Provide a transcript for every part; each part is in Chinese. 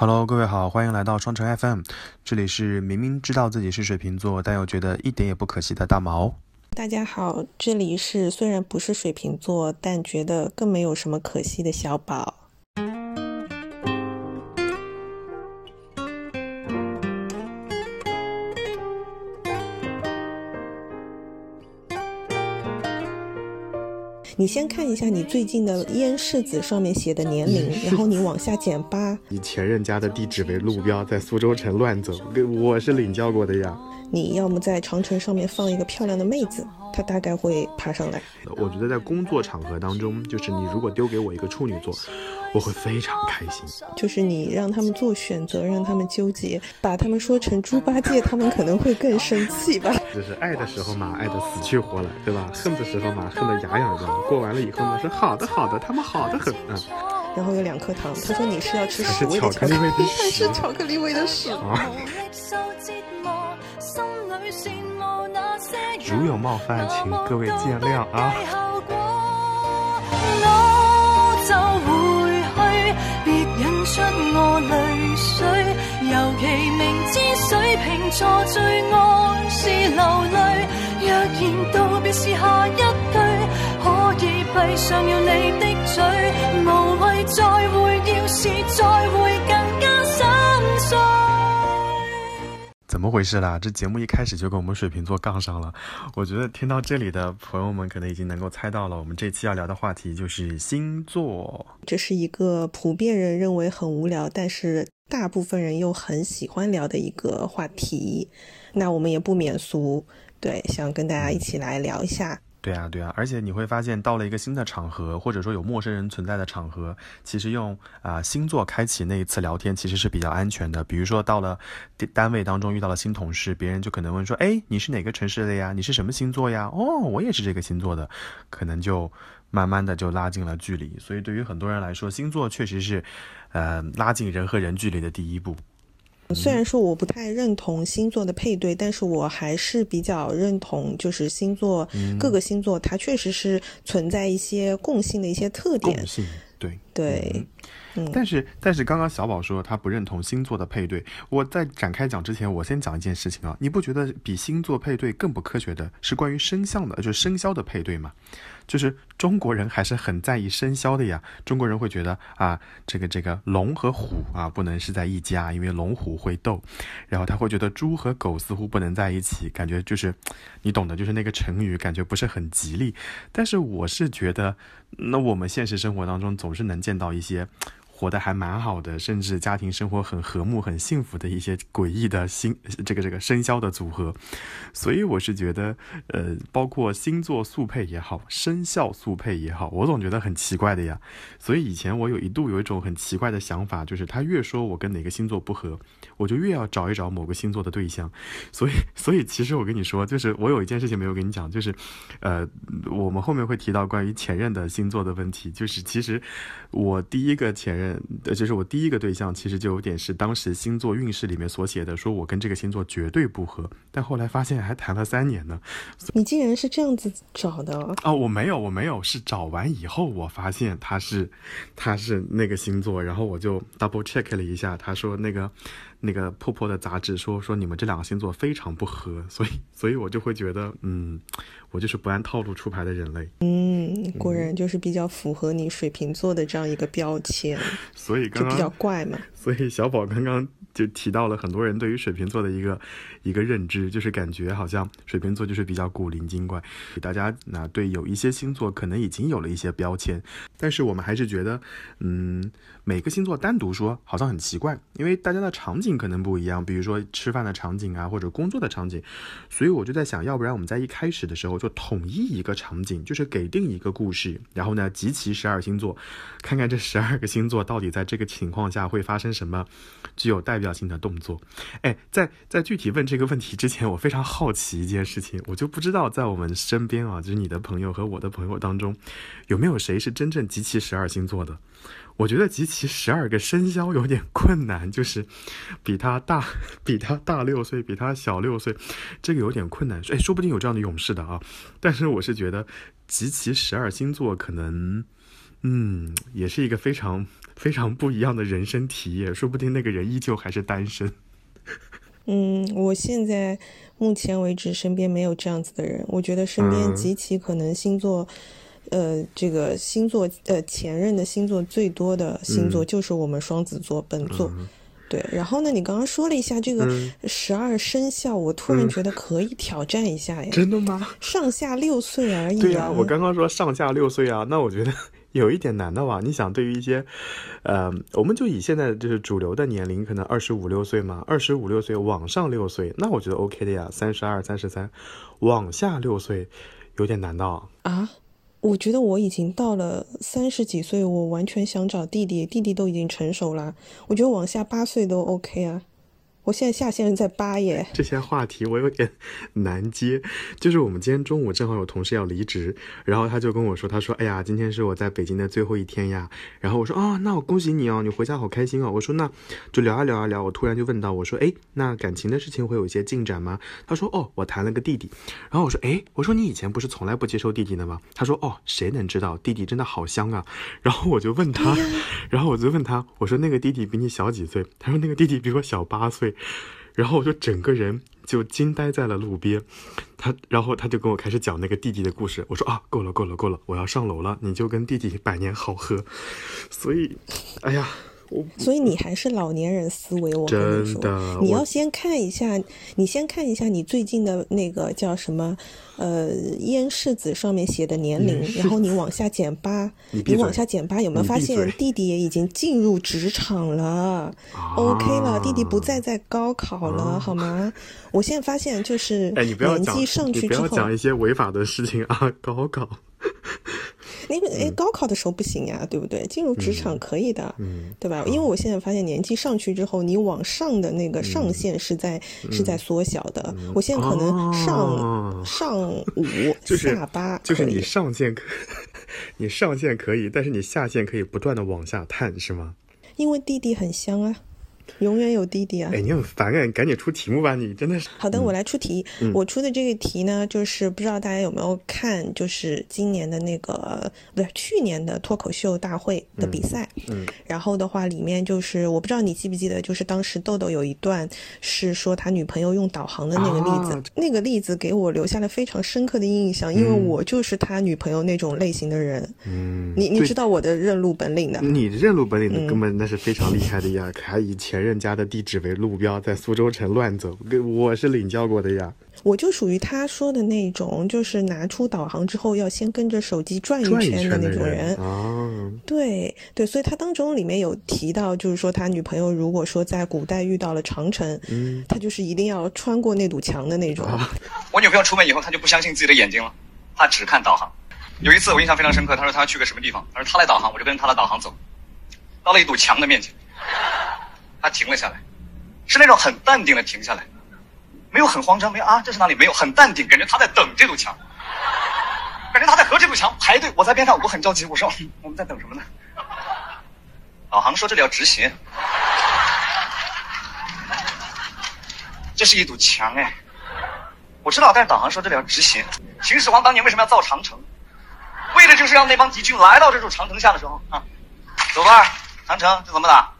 Hello，各位好，欢迎来到双城 FM，这里是明明知道自己是水瓶座，但又觉得一点也不可惜的大毛。大家好，这里是虽然不是水瓶座，但觉得更没有什么可惜的小宝。你先看一下你最近的烟柿子上面写的年龄，然后你往下减八。以前任家的地址为路标，在苏州城乱走，我是领教过的呀。你要么在长城上面放一个漂亮的妹子，她大概会爬上来。我觉得在工作场合当中，就是你如果丢给我一个处女座。我会非常开心，就是你让他们做选择，让他们纠结，把他们说成猪八戒，他们可能会更生气吧。就是爱的时候嘛，爱的死去活来，对吧？恨的时候嘛，恨得牙痒痒。过完了以后呢，说好的好的，他们好的很啊。然后有两颗糖，他说你是要吃屎味的巧克力味的屎，是巧克力味的屎啊。如有冒犯，请各位见谅啊。出我泪水，尤其明知水瓶座最爱是流泪。若然道别是下一句，可以闭上了你的嘴，无谓再会，要是再会怎么回事啦？这节目一开始就跟我们水瓶座杠上了。我觉得听到这里的朋友们可能已经能够猜到了，我们这期要聊的话题就是星座。这是一个普遍人认为很无聊，但是大部分人又很喜欢聊的一个话题。那我们也不免俗，对，想跟大家一起来聊一下。对啊，对啊，而且你会发现，到了一个新的场合，或者说有陌生人存在的场合，其实用啊星座开启那一次聊天，其实是比较安全的。比如说到了单位当中遇到了新同事，别人就可能问说：“哎，你是哪个城市的呀？你是什么星座呀？”哦，我也是这个星座的，可能就慢慢的就拉近了距离。所以对于很多人来说，星座确实是，呃，拉近人和人距离的第一步。虽然说我不太认同星座的配对，但是我还是比较认同，就是星座各个星座它确实是存在一些共性的一些特点。共性，对对。嗯。但是但是刚刚小宝说他不认同星座的配对，我在展开讲之前，我先讲一件事情啊，你不觉得比星座配对更不科学的是关于生肖的，就是生肖的配对吗？就是中国人还是很在意生肖的呀。中国人会觉得啊，这个这个龙和虎啊不能是在一家，因为龙虎会斗。然后他会觉得猪和狗似乎不能在一起，感觉就是你懂的，就是那个成语，感觉不是很吉利。但是我是觉得，那我们现实生活当中总是能见到一些。活得还蛮好的，甚至家庭生活很和睦、很幸福的一些诡异的星这个这个生肖的组合，所以我是觉得，呃，包括星座速配也好，生肖速配也好，我总觉得很奇怪的呀。所以以前我有一度有一种很奇怪的想法，就是他越说我跟哪个星座不合，我就越要找一找某个星座的对象。所以，所以其实我跟你说，就是我有一件事情没有跟你讲，就是，呃，我们后面会提到关于前任的星座的问题，就是其实我第一个前任。呃，就是我第一个对象，其实就有点是当时星座运势里面所写的，说我跟这个星座绝对不合。但后来发现还谈了三年呢。你竟然是这样子找的哦，我没有，我没有，是找完以后我发现他是他是那个星座，然后我就 double check 了一下，他说那个。那个破破的杂志说说你们这两个星座非常不合，所以所以我就会觉得，嗯，我就是不按套路出牌的人类。嗯，果然就是比较符合你水瓶座的这样一个标签，所以就比较怪嘛。所以小宝刚刚就提到了很多人对于水瓶座的一个一个认知，就是感觉好像水瓶座就是比较古灵精怪。大家那对有一些星座可能已经有了一些标签，但是我们还是觉得，嗯，每个星座单独说好像很奇怪，因为大家的场景。可能不一样，比如说吃饭的场景啊，或者工作的场景，所以我就在想，要不然我们在一开始的时候就统一一个场景，就是给定一个故事，然后呢集齐十二星座，看看这十二个星座到底在这个情况下会发生什么具有代表性的动作。哎，在在具体问这这个问题之前，我非常好奇一件事情，我就不知道在我们身边啊，就是你的朋友和我的朋友当中，有没有谁是真正集齐十二星座的？我觉得集齐十二个生肖有点困难，就是比他大，比他大六岁，比他小六岁，这个有点困难。哎，说不定有这样的勇士的啊。但是我是觉得集齐十二星座可能，嗯，也是一个非常非常不一样的人生体验，说不定那个人依旧还是单身。嗯，我现在目前为止身边没有这样子的人，我觉得身边极其可能星座，呃，这个星座呃前任的星座最多的星座就是我们双子座本座。对，然后呢，你刚刚说了一下这个十二生肖，我突然觉得可以挑战一下呀。真的吗？上下六岁而已。对呀，我刚刚说上下六岁啊，那我觉得。有一点难的吧？你想，对于一些，呃，我们就以现在就是主流的年龄，可能二十五六岁嘛，二十五六岁往上六岁，那我觉得 OK 的呀。三十二、三十三，往下六岁，有点难的啊。我觉得我已经到了三十几岁，我完全想找弟弟，弟弟都已经成熟了。我觉得往下八岁都 OK 啊。我现在下线在八耶，这些话题我有点 难接。就是我们今天中午正好有同事要离职，然后他就跟我说，他说：“哎呀，今天是我在北京的最后一天呀。”然后我说：“啊，那我恭喜你哦，你回家好开心哦。”我说：“那就聊啊聊啊聊。”我突然就问到，我说：“哎，那感情的事情会有一些进展吗？”他说：“哦，我谈了个弟弟。”然后我说：“哎，我说你以前不是从来不接受弟弟的吗？”他说：“哦，谁能知道弟弟真的好香啊。”然后我就问他，然后我就问他，我说：“那个弟弟比你小几岁？”他说：“那个弟弟比我小八岁。”然后我就整个人就惊呆在了路边，他，然后他就跟我开始讲那个弟弟的故事。我说啊，够了，够了，够了，我要上楼了，你就跟弟弟百年好合。所以，哎呀。所以你还是老年人思维，我跟你说，你要先看一下，你先看一下你最近的那个叫什么，呃，烟柿子上面写的年龄，然后你往下减八，你往下减八，有没有发现弟弟也已经进入职场了？OK 了，弟弟不再在高考了，好吗？我现在发现就是年纪上去之后，不要讲一些违法的事情啊，高考。那个哎，高考的时候不行呀，对不对？进入职场可以的，嗯对吧？因为我现在发现年纪上去之后，你往上的那个上限是在是在缩小的。我现在可能上 上五下八，就是你上限可，你上限可以，但是你下限可以不断的往下探，是吗？因为弟弟很香啊。永远有弟弟啊！哎，你很烦哎，赶紧出题目吧，你真的是。好的，我来出题。我出的这个题呢，就是不知道大家有没有看，就是今年的那个不是去年的脱口秀大会的比赛。嗯。然后的话，里面就是我不知道你记不记得，就是当时豆豆有一段是说他女朋友用导航的那个例子，那个例子给我留下了非常深刻的印象，因为我就是他女朋友那种类型的人。嗯。你你知道我的认路本领的？你认路本领的根本那是非常厉害的呀，还以前任。人家的地址为路标，在苏州城乱走，我是领教过的呀。我就属于他说的那种，就是拿出导航之后要先跟着手机转一圈的那种人。啊，对对，所以他当中里面有提到，就是说他女朋友如果说在古代遇到了长城，嗯，他就是一定要穿过那堵墙的那种。我女朋友出门以后，她就不相信自己的眼睛了，她只看导航。有一次我印象非常深刻，她说她要去个什么地方，她说她来导航，我就跟着她的导航走，到了一堵墙的面前。他停了下来，是那种很淡定的停下来，没有很慌张，没有啊，这是哪里？没有很淡定，感觉他在等这堵墙，感觉他在和这堵墙排队。我在边上，我很着急，我说我们在等什么呢？导航说这里要直行，这是一堵墙哎，我知道，但是导航说这里要直行。秦始皇当年为什么要造长城？为的就是让那帮敌军来到这座长城下的时候啊，走吧，长城这怎么打？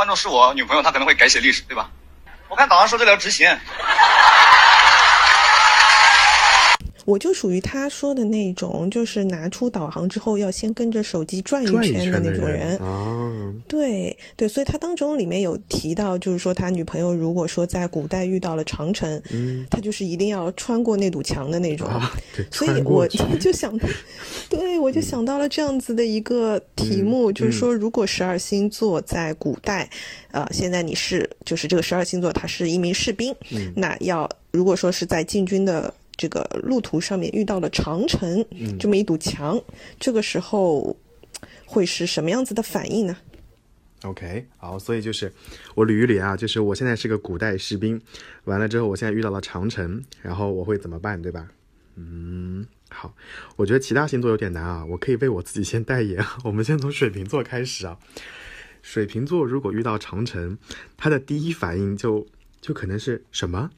观众是我女朋友，她可能会改写历史，对吧？我看导航说这里要直行。我就属于他说的那种，就是拿出导航之后要先跟着手机转一圈的那种人。哦，对对，所以他当中里面有提到，就是说他女朋友如果说在古代遇到了长城，嗯，他就是一定要穿过那堵墙的那种。所以 我就想，对我就想到了这样子的一个题目，就是说如果十二星座在古代，呃，现在你是就是这个十二星座，他是一名士兵，那要如果说是在进军的。这个路途上面遇到了长城这么一堵墙，这个时候会是什么样子的反应呢？OK，好，所以就是我捋一捋啊，就是我现在是个古代士兵，完了之后我现在遇到了长城，然后我会怎么办，对吧？嗯，好，我觉得其他星座有点难啊，我可以为我自己先代言，我们先从水瓶座开始啊。水瓶座如果遇到长城，他的第一反应就就可能是什么？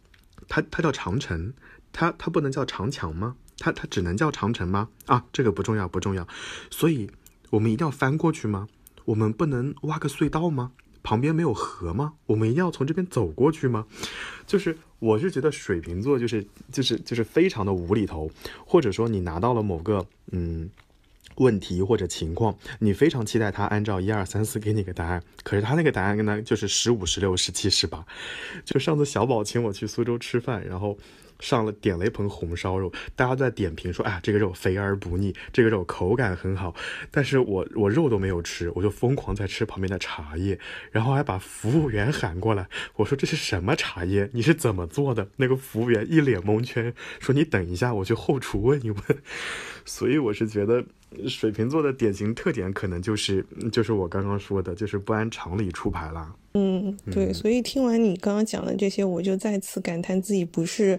他他叫长城。它它不能叫长墙吗？它它只能叫长城吗？啊，这个不重要不重要。所以我们一定要翻过去吗？我们不能挖个隧道吗？旁边没有河吗？我们一定要从这边走过去吗？就是我是觉得水瓶座就是就是就是非常的无厘头，或者说你拿到了某个嗯问题或者情况，你非常期待他按照一二三四给你个答案，可是他那个答案跟他就是十五十六十七十八。就上次小宝请我去苏州吃饭，然后。上了点了一盆红烧肉，大家在点评说：“哎呀，这个肉肥而不腻，这个肉口感很好。”但是我我肉都没有吃，我就疯狂在吃旁边的茶叶，然后还把服务员喊过来，我说：“这是什么茶叶？你是怎么做的？”那个服务员一脸蒙圈，说：“你等一下，我去后厨问一问。”所以我是觉得。水瓶座的典型特点可能就是就是我刚刚说的，就是不按常理出牌啦。嗯，对。所以听完你刚刚讲的这些，我就再次感叹自己不是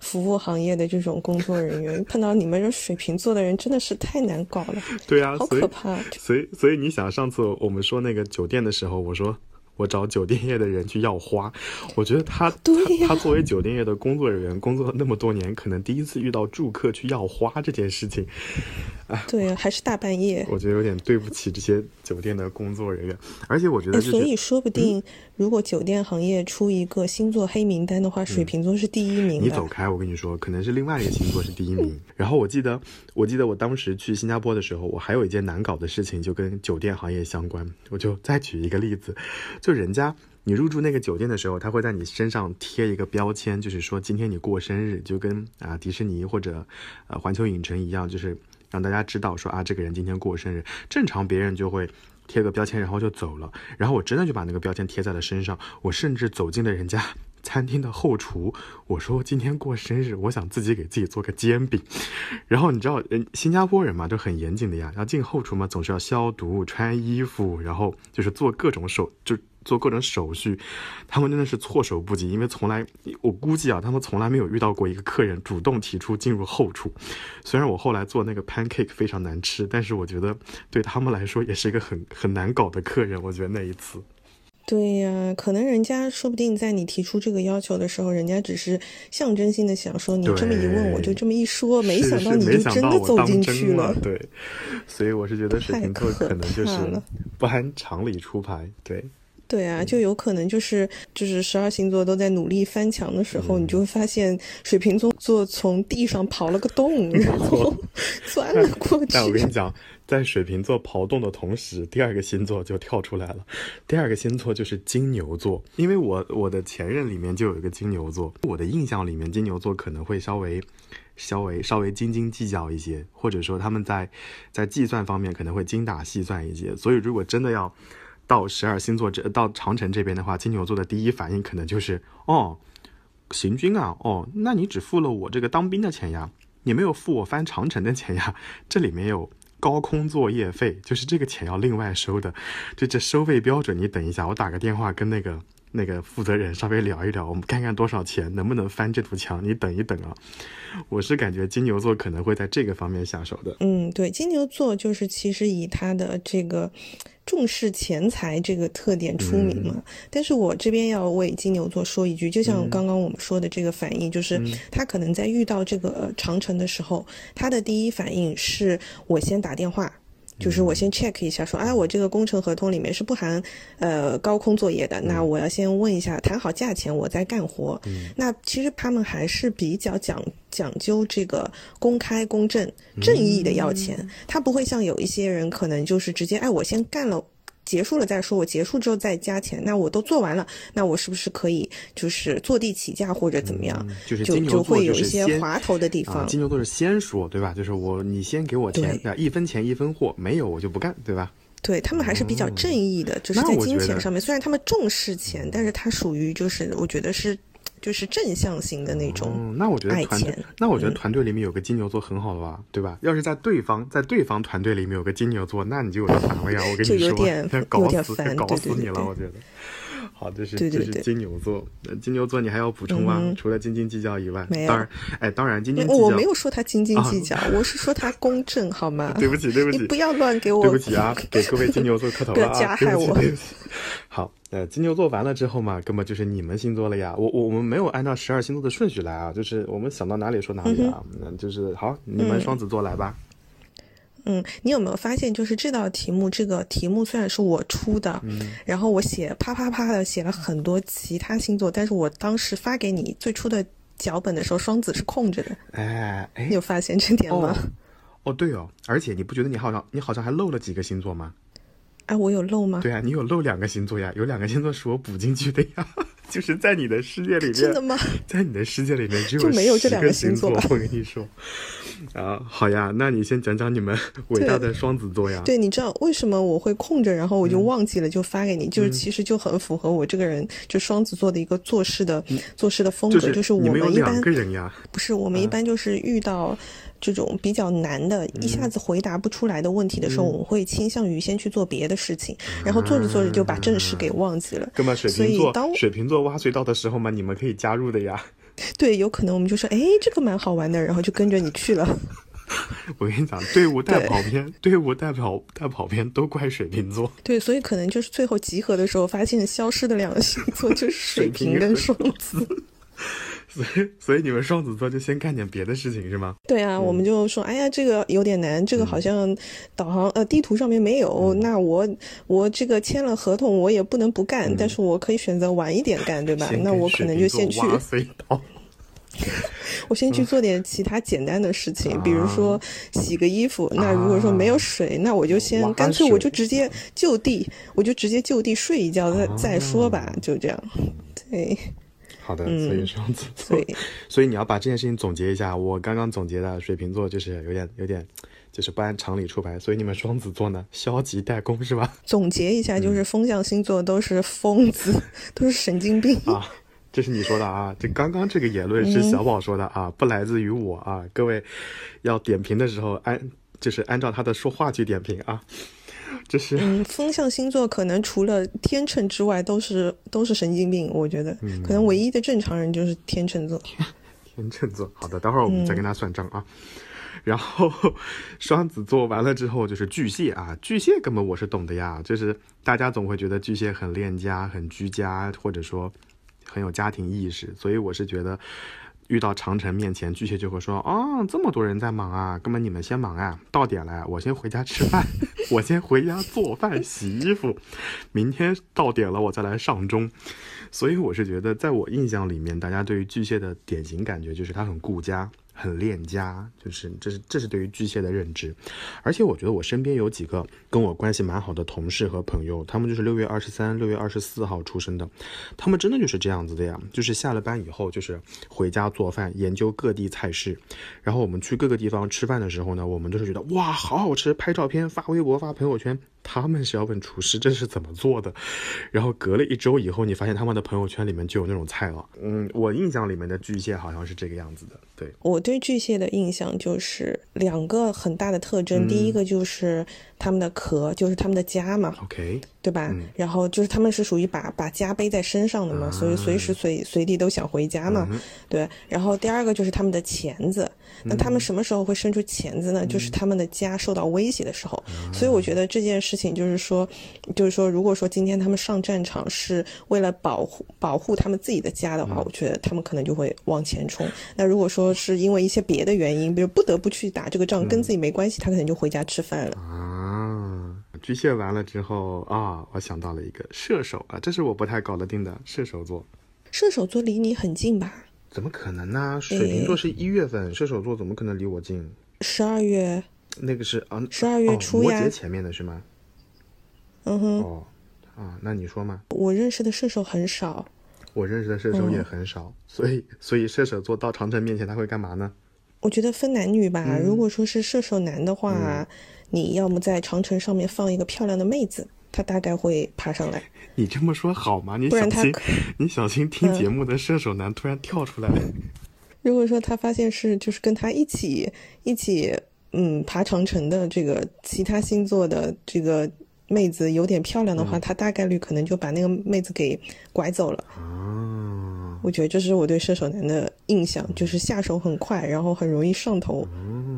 服务行业的这种工作人员。碰到你们这水瓶座的人，真的是太难搞了。对啊，好可怕。所以，所以你想，上次我们说那个酒店的时候，我说。我找酒店业的人去要花，我觉得他他他作为酒店业的工作人员，工作了那么多年，可能第一次遇到住客去要花这件事情，啊，对，还是大半夜，我觉得有点对不起这些酒店的工作人员，而且我觉得，所以说不定。如果酒店行业出一个星座黑名单的话，水瓶座是第一名。你走开，我跟你说，可能是另外一个星座是第一名。然后我记得，我记得我当时去新加坡的时候，我还有一件难搞的事情，就跟酒店行业相关。我就再举一个例子，就人家你入住那个酒店的时候，他会在你身上贴一个标签，就是说今天你过生日，就跟啊迪士尼或者呃环球影城一样，就是让大家知道说啊这个人今天过生日。正常别人就会。贴个标签，然后就走了。然后我真的就把那个标签贴在了身上。我甚至走进了人家 餐厅的后厨，我说今天过生日，我想自己给自己做个煎饼。然后你知道，人新加坡人嘛，就很严谨的呀。要进后厨嘛，总是要消毒、穿衣服，然后就是做各种手就。做各种手续，他们真的是措手不及，因为从来我估计啊，他们从来没有遇到过一个客人主动提出进入后厨。虽然我后来做那个 pancake 非常难吃，但是我觉得对他们来说也是一个很 很难搞的客人。我觉得那一次，对呀，可能人家说不定在你提出这个要求的时候，人家只是象征性的想说你这么一问，我就这么一说，没想到你就真的走进去了。对，所以我是觉得水瓶座可能就是不按常理出牌。对。对啊，就有可能就是就是十二星座都在努力翻墙的时候，你就会发现水瓶座从地上刨了个洞，然后 钻了 过去。但我跟你 讲，在水瓶座刨洞的同时，第二个星座就跳出来了。第二个星座就是金牛座，因为我我的前任里面就有一个金牛座，我的印象里面金牛座可能会稍微稍微稍微斤斤计较一些，或者说他们在在计算方面可能会精打细算一些。所以如果真的要。到十二星座这到长城这边的话，金牛座的第一反应可能就是哦，行军啊，哦，那你只付了我这个当兵的钱呀，你没有付我翻长城的钱呀，这里面有高空作业费，就是这个钱要另外收的，就这收费标准，你等一下，我打个电话跟那个那个负责人稍微聊一聊，我们看看多少钱，能不能翻这堵墙，你等一等啊，我是感觉金牛座可能会在这个方面下手的。嗯，对，金牛座就是其实以他的这个。重视钱财这个特点出名嘛？但是我这边要为金牛座说一句，就像刚刚我们说的这个反应，就是他可能在遇到这个长城的时候，他的第一反应是我先打电话。就是我先 check 一下，说，哎，我这个工程合同里面是不含，呃，高空作业的。那我要先问一下，谈好价钱，我再干活。那其实他们还是比较讲讲究这个公开、公正、正义的要钱。他不会像有一些人，可能就是直接，哎，我先干了。结束了再说，我结束之后再加钱。那我都做完了，那我是不是可以就是坐地起价或者怎么样？就是就就会有一些滑头的地方。金牛座是先说，对吧？就是我你先给我钱，一分钱一分货，没有我就不干，对吧？对他们还是比较正义的，就是在金钱上面，虽然他们重视钱，但是他属于就是我觉得是。就是正向型的那种，那我觉得团队，那我觉得团队里面有个金牛座很好的吧，对吧？要是在对方在对方团队里面有个金牛座，那你就有点烦了呀！我跟你说，搞死搞死你了，我觉得。好，这是这是金牛座，金牛座你还要补充吗？除了斤斤计较以外，当然，哎，当然斤斤计较，我没有说他斤斤计较，我是说他公正，好吗？对不起，对不起，你不要乱给我，对不起啊，给各位金牛座磕头 了啊，加害我。好。呃，金牛座完了之后嘛，根本就是你们星座了呀。我我我们没有按照十二星座的顺序来啊，就是我们想到哪里说哪里啊。嗯，就是好，你们双子座来吧。嗯，你有没有发现，就是这道题目，这个题目虽然是我出的，嗯，然后我写啪啪啪的写了很多其他星座，但是我当时发给你最初的脚本的时候，双子是空着的。哎哎，你有发现这点吗？哦，对哦，而且你不觉得你好像你好像还漏了几个星座吗？哎，我有漏吗？对啊，你有漏两个星座呀，有两个星座是我补进去的呀，就是在你的世界里面，真的吗？在你的世界里面只有就没有这两个星座 我跟你说。啊，好呀，那你先讲讲你们伟大的双子座呀。对，你知道为什么我会空着，然后我就忘记了，就发给你，就是其实就很符合我这个人，就双子座的一个做事的做事的风格，就是我们一般不是我们一般就是遇到。这种比较难的，一下子回答不出来的问题的时候，我们会倾向于先去做别的事情，然后做着做着就把正事给忘记了。哥们，水瓶座，水瓶座挖隧道的时候嘛，你们可以加入的呀。对，有可能我们就说，哎，这个蛮好玩的，然后就跟着你去了。我跟你讲，队伍带跑偏，队伍带跑带跑偏都怪水瓶座。对，所以可能就是最后集合的时候，发现消失的两个星座就是水瓶跟双子。所以，所以你们双子座就先干点别的事情是吗？对啊，我们就说，哎呀，这个有点难，这个好像导航呃地图上面没有。那我我这个签了合同，我也不能不干，但是我可以选择晚一点干，对吧？那我可能就先去。我先去做点其他简单的事情，比如说洗个衣服。那如果说没有水，那我就先干脆我就直接就地，我就直接就地睡一觉再再说吧，就这样。对。好的，所以双子座，所以你要把这件事情总结一下。我刚刚总结的水瓶座就是有点有点，就是不按常理出牌。所以你们双子座呢，消极怠工是吧？总结一下，就是风象星座都是疯子，都是神经病啊！这是你说的啊？这刚刚这个言论是小宝说的啊，不来自于我啊。各位要点评的时候，按就是按照他的说话去点评啊。这是嗯，风象星座可能除了天秤之外，都是都是神经病。我觉得可能唯一的正常人就是天秤座。天秤座，好的，待会儿我们再跟他算账啊。然后双子座完了之后就是巨蟹啊，巨蟹根本我是懂的呀，就是大家总会觉得巨蟹很恋家、很居家，或者说很有家庭意识，所以我是觉得。遇到长城面前，巨蟹就会说：“啊，这么多人在忙啊，哥们你们先忙啊，到点了，我先回家吃饭，我先回家做饭洗衣服，明天到点了我再来上钟。”所以我是觉得，在我印象里面，大家对于巨蟹的典型感觉就是他很顾家。很恋家，就是这是这是对于巨蟹的认知，而且我觉得我身边有几个跟我关系蛮好的同事和朋友，他们就是六月二十三、六月二十四号出生的，他们真的就是这样子的呀，就是下了班以后就是回家做饭，研究各地菜式，然后我们去各个地方吃饭的时候呢，我们都是觉得哇好好吃，拍照片发微博发朋友圈。他们是要问厨师 这是怎么做的，然后隔了一周以后，你发现他们的朋友圈里面就有那种菜了。嗯，我印象里面的巨蟹好像是这个样子的。对我对巨蟹的印象就是两个很大的特征，第一个就是他们的壳，就是他们的家嘛。OK，对吧？然后就是他们是属于把把家背在身上的嘛，所以随时随随地都想回家嘛。对。然后第二个就是他们的钳子。那他们什么时候会伸出钳子呢？就是他们的家受到威胁的时候。所以我觉得这件事情就是说，就是说，如果说今天他们上战场是为了保护保护他们自己的家的话，我觉得他们可能就会往前冲。那如果说是因为一些别的原因，比如不得不去打这个仗，跟自己没关系，他可能就回家吃饭了。啊，巨蟹完了之后啊，我想到了一个射手啊，这是我不太搞得定的射手座。射手座离你很近吧？怎么可能呢？水瓶座是一月份，射手座怎么可能离我近？十二月，那个是啊，十二月初呀。摩羯前面的是吗？嗯哼。哦，啊，那你说嘛？我认识的射手很少。我认识的射手也很少，所以，所以射手座到长城面前他会干嘛呢？我觉得分男女吧。如果说是射手男的话，你要么在长城上面放一个漂亮的妹子。他大概会爬上来。你这么说好吗？你小心，你小心听节目的射手男突然跳出来。如果说他发现是就是跟他一起一起嗯爬长城的这个其他星座的这个妹子有点漂亮的话，他大概率可能就把那个妹子给拐走了。哦，我觉得这是我对射手男的印象，就是下手很快，然后很容易上头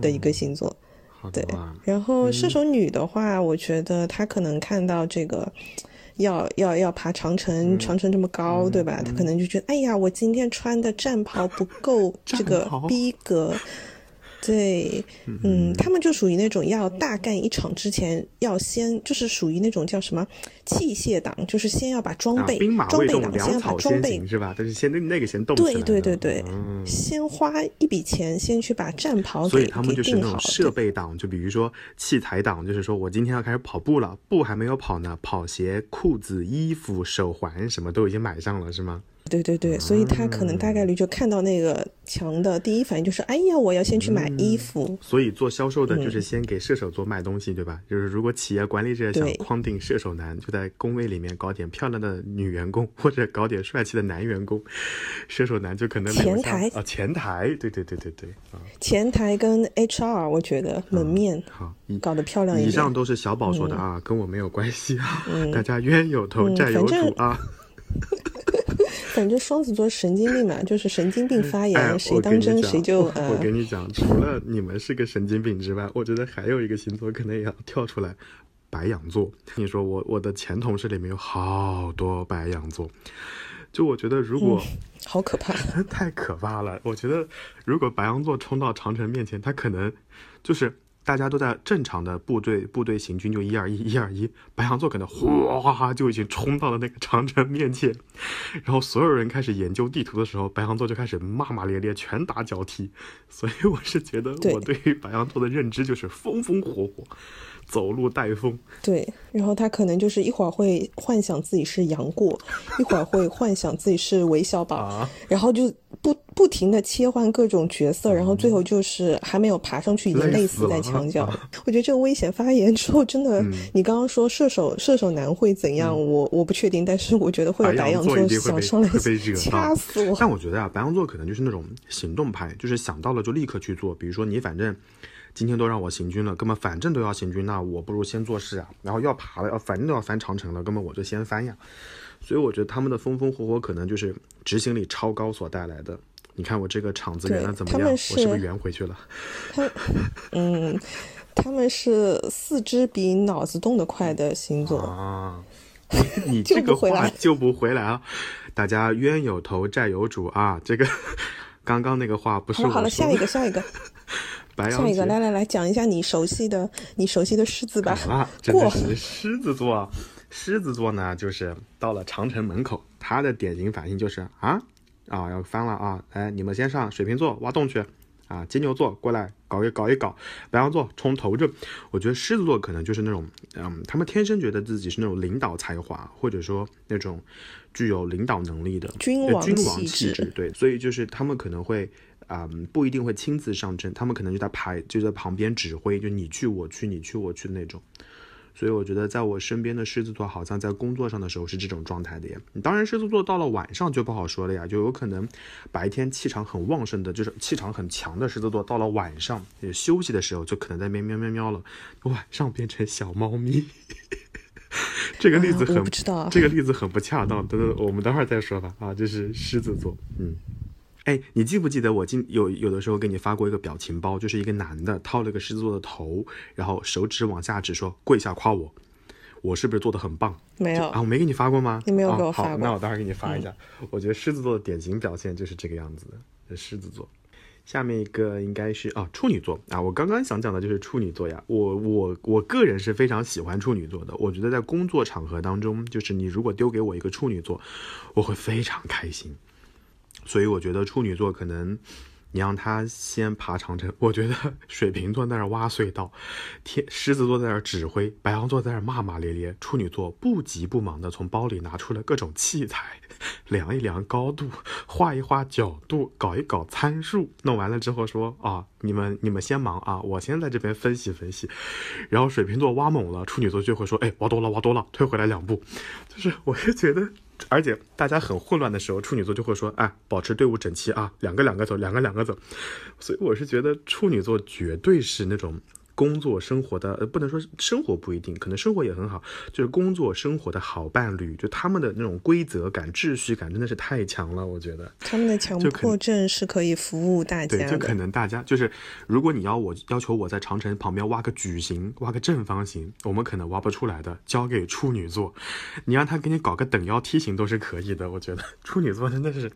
的一个星座。对，然后射手女的话，我觉得她可能看到这个，要要要爬长城，长城这么高，对吧？她可能就觉得，哎呀，我今天穿的战袍不够 这个逼格，对，嗯，他们就属于那种要大干一场之前，要先就是属于那种叫什么器械党，就是先要把装备兵马未动，粮草先行是吧？但是先那那个先动对对对对，先花一笔钱先去把战袍所以他们就是那种设备党，就比如说器材党，就是说我今天要开始跑步了，步还没有跑呢，跑鞋、裤子、衣服、手环什么都已经买上了，是吗？对对对，所以他可能大概率就看到那个墙的第一反应就是，哎呀，我要先去买衣服。所以做销售的就是先给射手座卖东西，对吧？就是如果企业管理者想框定射手男，就在工位里面搞点漂亮的女员工，或者搞点帅气的男员工，射手男就可能前台啊，前台，对对对对对啊，前台跟 HR，我觉得门面好搞得漂亮一点。以上都是小宝说的啊，跟我没有关系啊，大家冤有头债有主啊。反正双子座神经病嘛，就是神经病发言，谁当真谁就。我跟你讲，除了你们是个神经病之外，我觉得还有一个星座可能也要跳出来，白羊座。你说我我的前同事里面有好多白羊座，就我觉得如果好可怕，太可怕了。我觉得如果白羊座冲到长城面前，他可能就是。大家都在正常的部队部队行军，就一二一，一二一。白羊座可能哗就已经冲到了那个长城面前，然后所有人开始研究地图的时候，白羊座就开始骂骂咧咧，拳打脚踢。所以我是觉得，我对于白羊座的认知就是风风火火。走路带风，对，然后他可能就是一会儿会幻想自己是杨过，一会儿会幻想自己是韦小宝，然后就不不停的切换各种角色，然后最后就是还没有爬上去已经累死在墙角。我觉得这个危险发言之后，真的，你刚刚说射手射手男会怎样？我我不确定，但是我觉得会有白羊座想上来 掐死我。但我觉得啊，白羊座可能就是那种行动派，就是想到了就立刻去做。比如说你反正。今天都让我行军了，根本反正都要行军，那我不如先做事啊。然后要爬了，要反正都要翻长城了，根本我就先翻呀。所以我觉得他们的风风火火可能就是执行力超高所带来的。你看我这个场子圆的怎么样？我是不是圆回去了？他，嗯，他们是四肢比脑子动得快的星座啊。你这个话救不回来啊！大家冤有头债有主啊！这个刚刚那个话不是我好了，下一个，下一个。下一个，来来来讲一下你熟悉的、你熟悉的狮子吧。啊，真的是狮子座。狮子座呢，就是到了长城门口，他的典型反应就是啊啊，要翻了啊！哎，你们先上水瓶座挖洞去啊！金牛座过来搞一搞一搞，白羊座冲头阵。我觉得狮子座可能就是那种，嗯，他们天生觉得自己是那种领导才华，或者说那种具有领导能力的君王君王气质。对，所以就是他们可能会。啊，不一定会亲自上阵，他们可能就在排，就在旁边指挥，就你去我去，你去我去的那种。所以我觉得，在我身边的狮子座，好像在工作上的时候是这种状态的呀。当然，狮子座到了晚上就不好说了呀，就有可能白天气场很旺盛的，就是气场很强的狮子座，到了晚上休息的时候，就可能在喵喵喵喵了，晚上变成小猫咪。这个例子很，这个例子很不恰当，等等，我们等会儿再说吧。啊，这是狮子座，嗯。哎，你记不记得我今有有的时候给你发过一个表情包，就是一个男的掏了个狮子座的头，然后手指往下指说跪下夸我，我是不是做的很棒？没有啊，我没给你发过吗？你没有给我发过。好，那我待会儿给你发一下。我觉得狮子座的典型表现就是这个样子的。狮子座，下面一个应该是啊处女座啊，我刚刚想讲的就是处女座呀。我我我个人是非常喜欢处女座的，我觉得在工作场合当中，就是你如果丢给我一个处女座，我会非常开心。所以我觉得处女座可能，你让他先爬长城，我觉得水瓶座在那挖隧道，天狮子座在那指挥，白羊座在那骂骂咧咧，处女座不急不忙的从包里拿出了各种器材，量一量高度，画一画角度，搞一搞参数，弄完了之后说啊，你们你们先忙啊，我先在这边分析分析，然后水瓶座挖猛了，处女座就会说，哎，挖多了挖多了，退回来两步，就是我就觉得。而且大家很混乱的时候，处女座就会说：“哎，保持队伍整齐啊，两个两个走，两个两个走。”所以我是觉得处女座绝对是那种。工作生活的呃，不能说生活不一定，可能生活也很好，就是工作生活的好伴侣，就他们的那种规则感、秩序感真的是太强了，我觉得。他们的强迫症是可以服务大家的。对，就可能大家就是，如果你要我要求我在长城旁边挖个矩形、挖个正方形，我们可能挖不出来的，交给处女座，你让他给你搞个等腰梯形都是可以的，我觉得处女座真的是。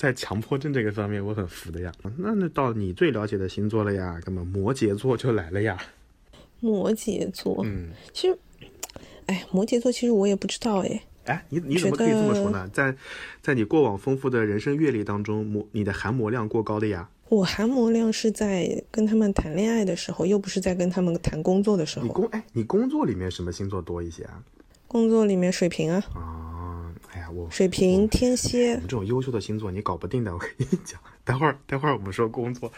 在强迫症这个方面，我很服的呀。那那到你最了解的星座了呀，那么摩羯座就来了呀。摩羯座，嗯，其实，哎，摩羯座其实我也不知道哎。哎，你你怎么可以这么说呢？在在你过往丰富的人生阅历当中，摩你的含摩量过高的呀。我含摩量是在跟他们谈恋爱的时候，又不是在跟他们谈工作的时候。你工哎，你工作里面什么星座多一些啊？工作里面水瓶啊。啊，哎呀，我水瓶、天蝎，我们这种优秀的星座你搞不定的，我跟你讲。待会儿，待会儿我们说工作，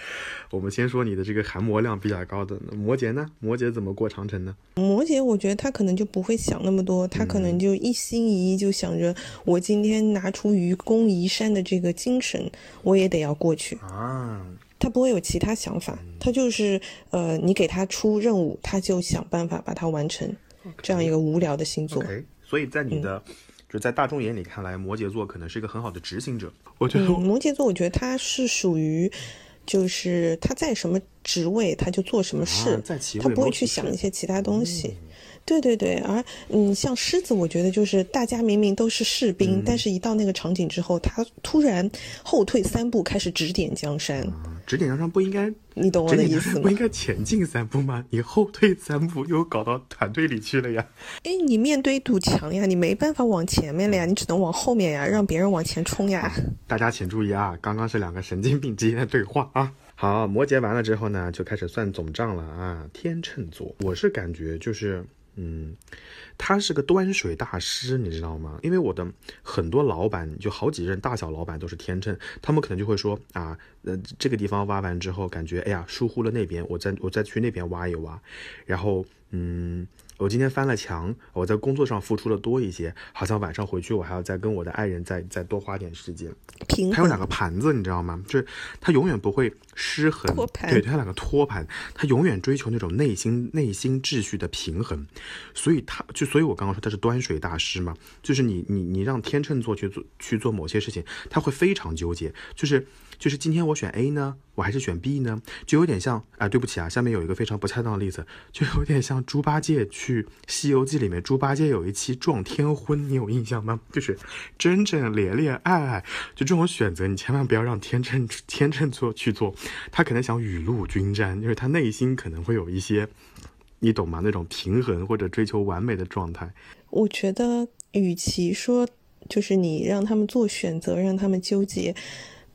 我们先说你的这个含摩量比较高的摩羯呢？摩羯怎么过长城呢？摩羯，我觉得他可能就不会想那么多，他可能就一心一意就想着，我今天拿出愚公移山的这个精神，我也得要过去啊。他不会有其他想法，他就是呃，你给他出任务，他就想办法把它完成，这样一个无聊的星座。所以在你的。就在大众眼里看来，摩羯座可能是一个很好的执行者。我觉得摩羯座，我觉得他是属于，就是他在什么职位他就做什么事，他不会去想一些其他东西。对对对，而嗯，像狮子，我觉得就是大家明明都是士兵，但是一到那个场景之后，他突然后退三步，开始指点江山。指点江山不应该，你懂我的意思吗？不应该前进三步吗？你后退三步又搞到团队里去了呀？哎，你面对一堵墙呀，你没办法往前面了呀，你只能往后面呀，让别人往前冲呀。大家请注意啊，刚刚是两个神经病之间的对话啊。好，摩羯完了之后呢，就开始算总账了啊。天秤座，我是感觉就是。嗯，他是个端水大师，你知道吗？因为我的很多老板，就好几任大小老板都是天秤，他们可能就会说啊，呃，这个地方挖完之后，感觉哎呀疏忽了那边，我再我再去那边挖一挖，然后嗯。我今天翻了墙，我在工作上付出的多一些，好像晚上回去我还要再跟我的爱人再再多花点时间。他有两个盘子，你知道吗？就是他永远不会失衡。对，他两个托盘，他永远追求那种内心内心秩序的平衡。所以他就所以我刚刚说他是端水大师嘛，就是你你你让天秤座去做去做某些事情，他会非常纠结，就是。就是今天我选 A 呢，我还是选 B 呢？就有点像啊，对不起啊，下面有一个非常不恰当的例子，就有点像猪八戒去《西游记》里面，猪八戒有一期撞天婚，你有印象吗？就是真正恋恋爱爱，就这种选择，你千万不要让天秤天秤座去做，他可能想雨露均沾，就是他内心可能会有一些，你懂吗？那种平衡或者追求完美的状态。我觉得，与其说就是你让他们做选择，让他们纠结。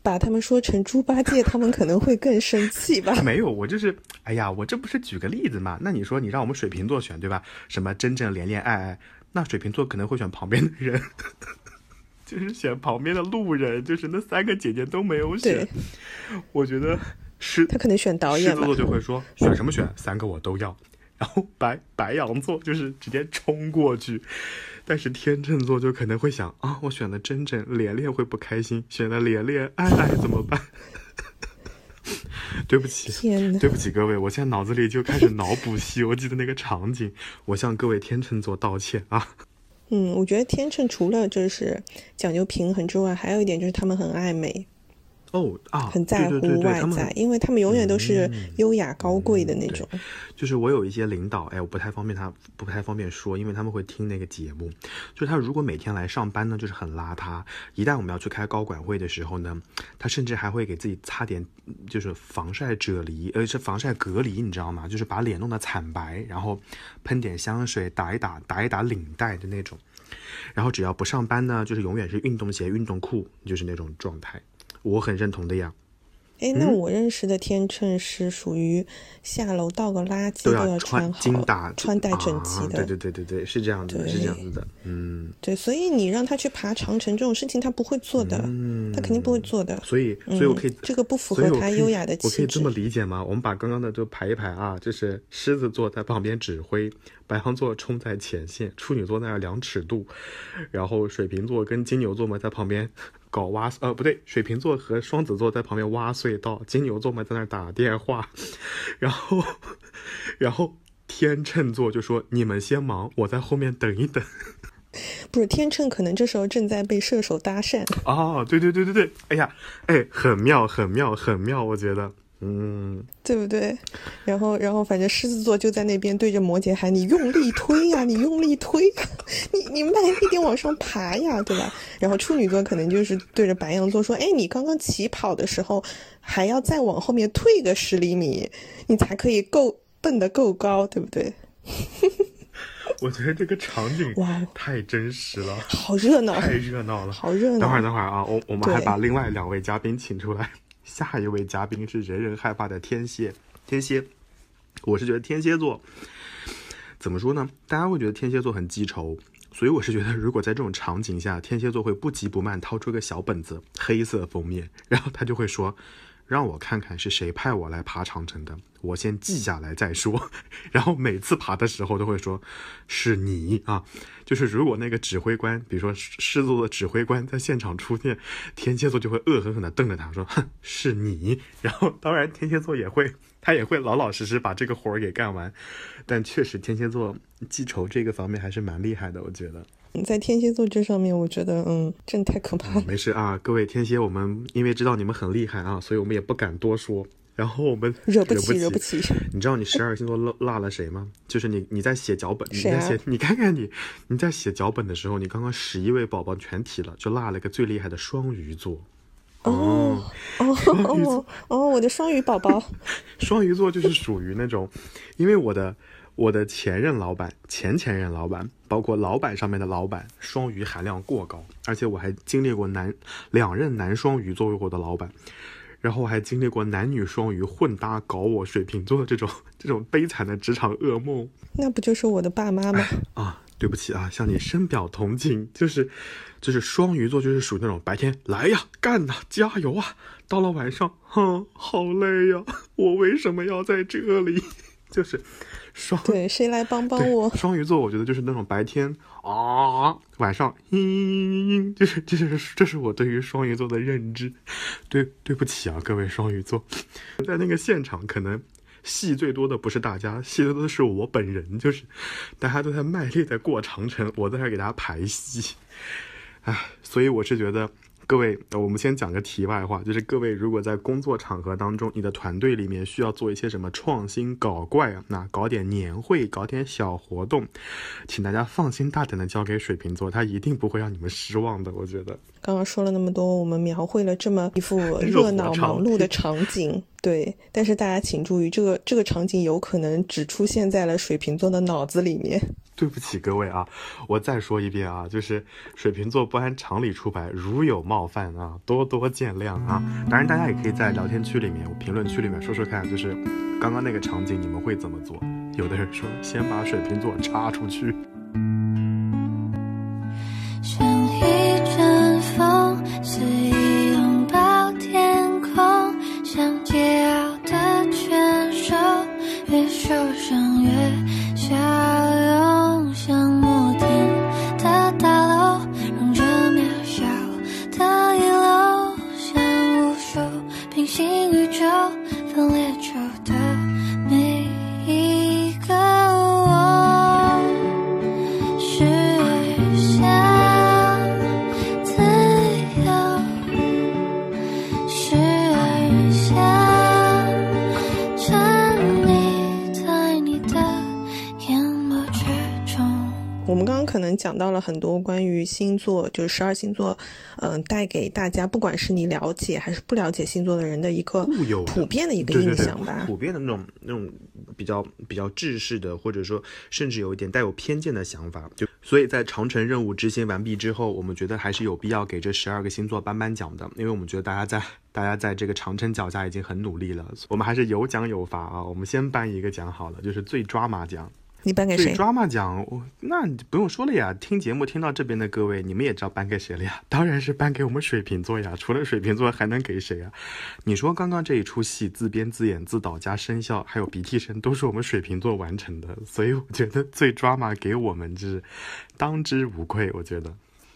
把他们说成猪八戒，他们可能会更生气吧？没有，我就是，哎呀，我这不是举个例子嘛？那你说你让我们水瓶座选，对吧？什么真正恋恋爱爱，那水瓶座可能会选旁边的人，就是选旁边的路人，就是那三个姐姐都没有选。我觉得是，他可能选导演狮子座就会说选什么选，三个我都要。然后白白羊座就是直接冲过去。但是天秤座就可能会想啊，我选了真真，连连会不开心；选了连连，爱爱怎么办？对不起，对不起各位，我现在脑子里就开始脑补《西游记》的那个场景，我向各位天秤座道歉啊。嗯，我觉得天秤除了就是讲究平衡之外，还有一点就是他们很爱美。哦啊，很在乎外在，因为他们永远都是优雅高贵的那种。就是我有一些领导，哎，我不太方便他，不太方便说，因为他们会听那个节目。就是他如果每天来上班呢，就是很邋遢。一旦我们要去开高管会的时候呢，他甚至还会给自己擦点，就是防晒啫喱，呃，是防晒隔离，你知道吗？就是把脸弄得惨白，然后喷点香水，打一打，打一打领带的那种。然后只要不上班呢，就是永远是运动鞋、运动裤，就是那种状态。我很认同的呀。哎，那我认识的天秤是属于下楼倒个垃圾都要穿好、打穿戴整齐的。对对对对对，是这样子的，是这样子的。嗯，对，所以你让他去爬长城这种事情，他不会做的，嗯他肯定不会做的。所以，所以我可以这个不符合他优雅的气质。我可以这么理解吗？我们把刚刚的都排一排啊，就是狮子座在旁边指挥，白羊座冲在前线，处女座在那量尺度，然后水瓶座跟金牛座嘛在旁边。搞挖呃不对，水瓶座和双子座在旁边挖隧道，金牛座嘛在那打电话，然后然后天秤座就说你们先忙，我在后面等一等。不是天秤，可能这时候正在被射手搭讪。哦，对对对对对，哎呀，哎，很妙很妙很妙，我觉得，嗯，对不对？然后，然后，反正狮子座就在那边对着摩羯喊：“你用力推呀，你用力推，你你慢一点往上爬呀，对吧？”然后处女座可能就是对着白羊座说：“哎，你刚刚起跑的时候还要再往后面退个十厘米，你才可以够蹦得够高，对不对？”我觉得这个场景哇，太真实了，好热闹，太热闹了，好热闹。等会儿，等会儿啊，我我们还把另外两位嘉宾请出来。下一位嘉宾是人人害怕的天蝎，天蝎，我是觉得天蝎座怎么说呢？大家会觉得天蝎座很记仇，所以我是觉得，如果在这种场景下，天蝎座会不急不慢掏出个小本子，黑色封面，然后他就会说。让我看看是谁派我来爬长城的，我先记下来再说。然后每次爬的时候都会说，是你啊，就是如果那个指挥官，比如说狮子座的指挥官在现场出现，天蝎座就会恶狠狠地瞪着他说，哼，是你。然后当然天蝎座也会，他也会老老实实把这个活儿给干完。但确实天蝎座记仇这个方面还是蛮厉害的，我觉得。在天蝎座这上面，我觉得，嗯，真的太可怕了。没事啊，各位天蝎，我们因为知道你们很厉害啊，所以我们也不敢多说。然后我们惹不起，惹不起。你知道你十二个星座落落了谁吗？就是你，你在写脚本，你在写，你看看你，你在写脚本的时候，你刚刚十一位宝宝全提了，就落了个最厉害的双鱼座。哦哦哦哦，我的双鱼宝宝。双鱼座就是属于那种，因为我的。我的前任老板、前前任老板，包括老板上面的老板，双鱼含量过高，而且我还经历过男两任男双鱼作为我的老板，然后我还经历过男女双鱼混搭搞我水瓶座的这种这种悲惨的职场噩梦。那不就是我的爸妈吗？啊，对不起啊，向你深表同情。就是就是双鱼座，就是属于那种白天来呀干呐加油啊，到了晚上，哼，好累呀，我为什么要在这里？就是。双对，谁来帮帮我？双鱼座，我觉得就是那种白天啊，晚上嘤嘤嘤嘤，就是这就是这是我对于双鱼座的认知。对，对不起啊，各位双鱼座，在那个现场，可能戏最多的不是大家，戏最多的是我本人，就是大家都在卖力的过长城，我在这给大家排戏。唉，所以我是觉得。各位，我们先讲个题外话，就是各位如果在工作场合当中，你的团队里面需要做一些什么创新搞怪啊，那搞点年会，搞点小活动，请大家放心大胆的交给水瓶座，他一定不会让你们失望的。我觉得刚刚说了那么多，我们描绘了这么一幅 热闹忙碌的场景，对，但是大家请注意，这个这个场景有可能只出现在了水瓶座的脑子里面。对不起各位啊，我再说一遍啊，就是水瓶座不按常理出牌，如有冒犯啊，多多见谅啊。当然，大家也可以在聊天区里面、评论区里面说说看，就是刚刚那个场景你们会怎么做？有的人说先把水瓶座插出去。像一阵风，肆意拥抱天空，像桀骜的拳手越受伤越笑容像摩天的大楼让这渺小的遗楼像无数平行宇宙想。讲到了很多关于星座，就是十二星座，嗯，带给大家，不管是你了解还是不了解星座的人的一个普遍的一个印象吧，普遍的那种那种比较比较制式的，或者说甚至有一点带有偏见的想法。就所以在长城任务执行完毕之后，我们觉得还是有必要给这十二个星座颁颁奖的，因为我们觉得大家在大家在这个长城脚下已经很努力了，我们还是有奖有罚啊。我们先颁一个奖好了，就是最抓马奖。你颁给谁？抓马奖，那不用说了呀。听节目听到这边的各位，你们也知道颁给谁了呀？当然是颁给我们水瓶座呀。除了水瓶座，还能给谁啊？你说刚刚这一出戏，自编自演自导加声效，还有鼻涕声，都是我们水瓶座完成的。所以我觉得最抓马给我们是当之无愧。我觉得，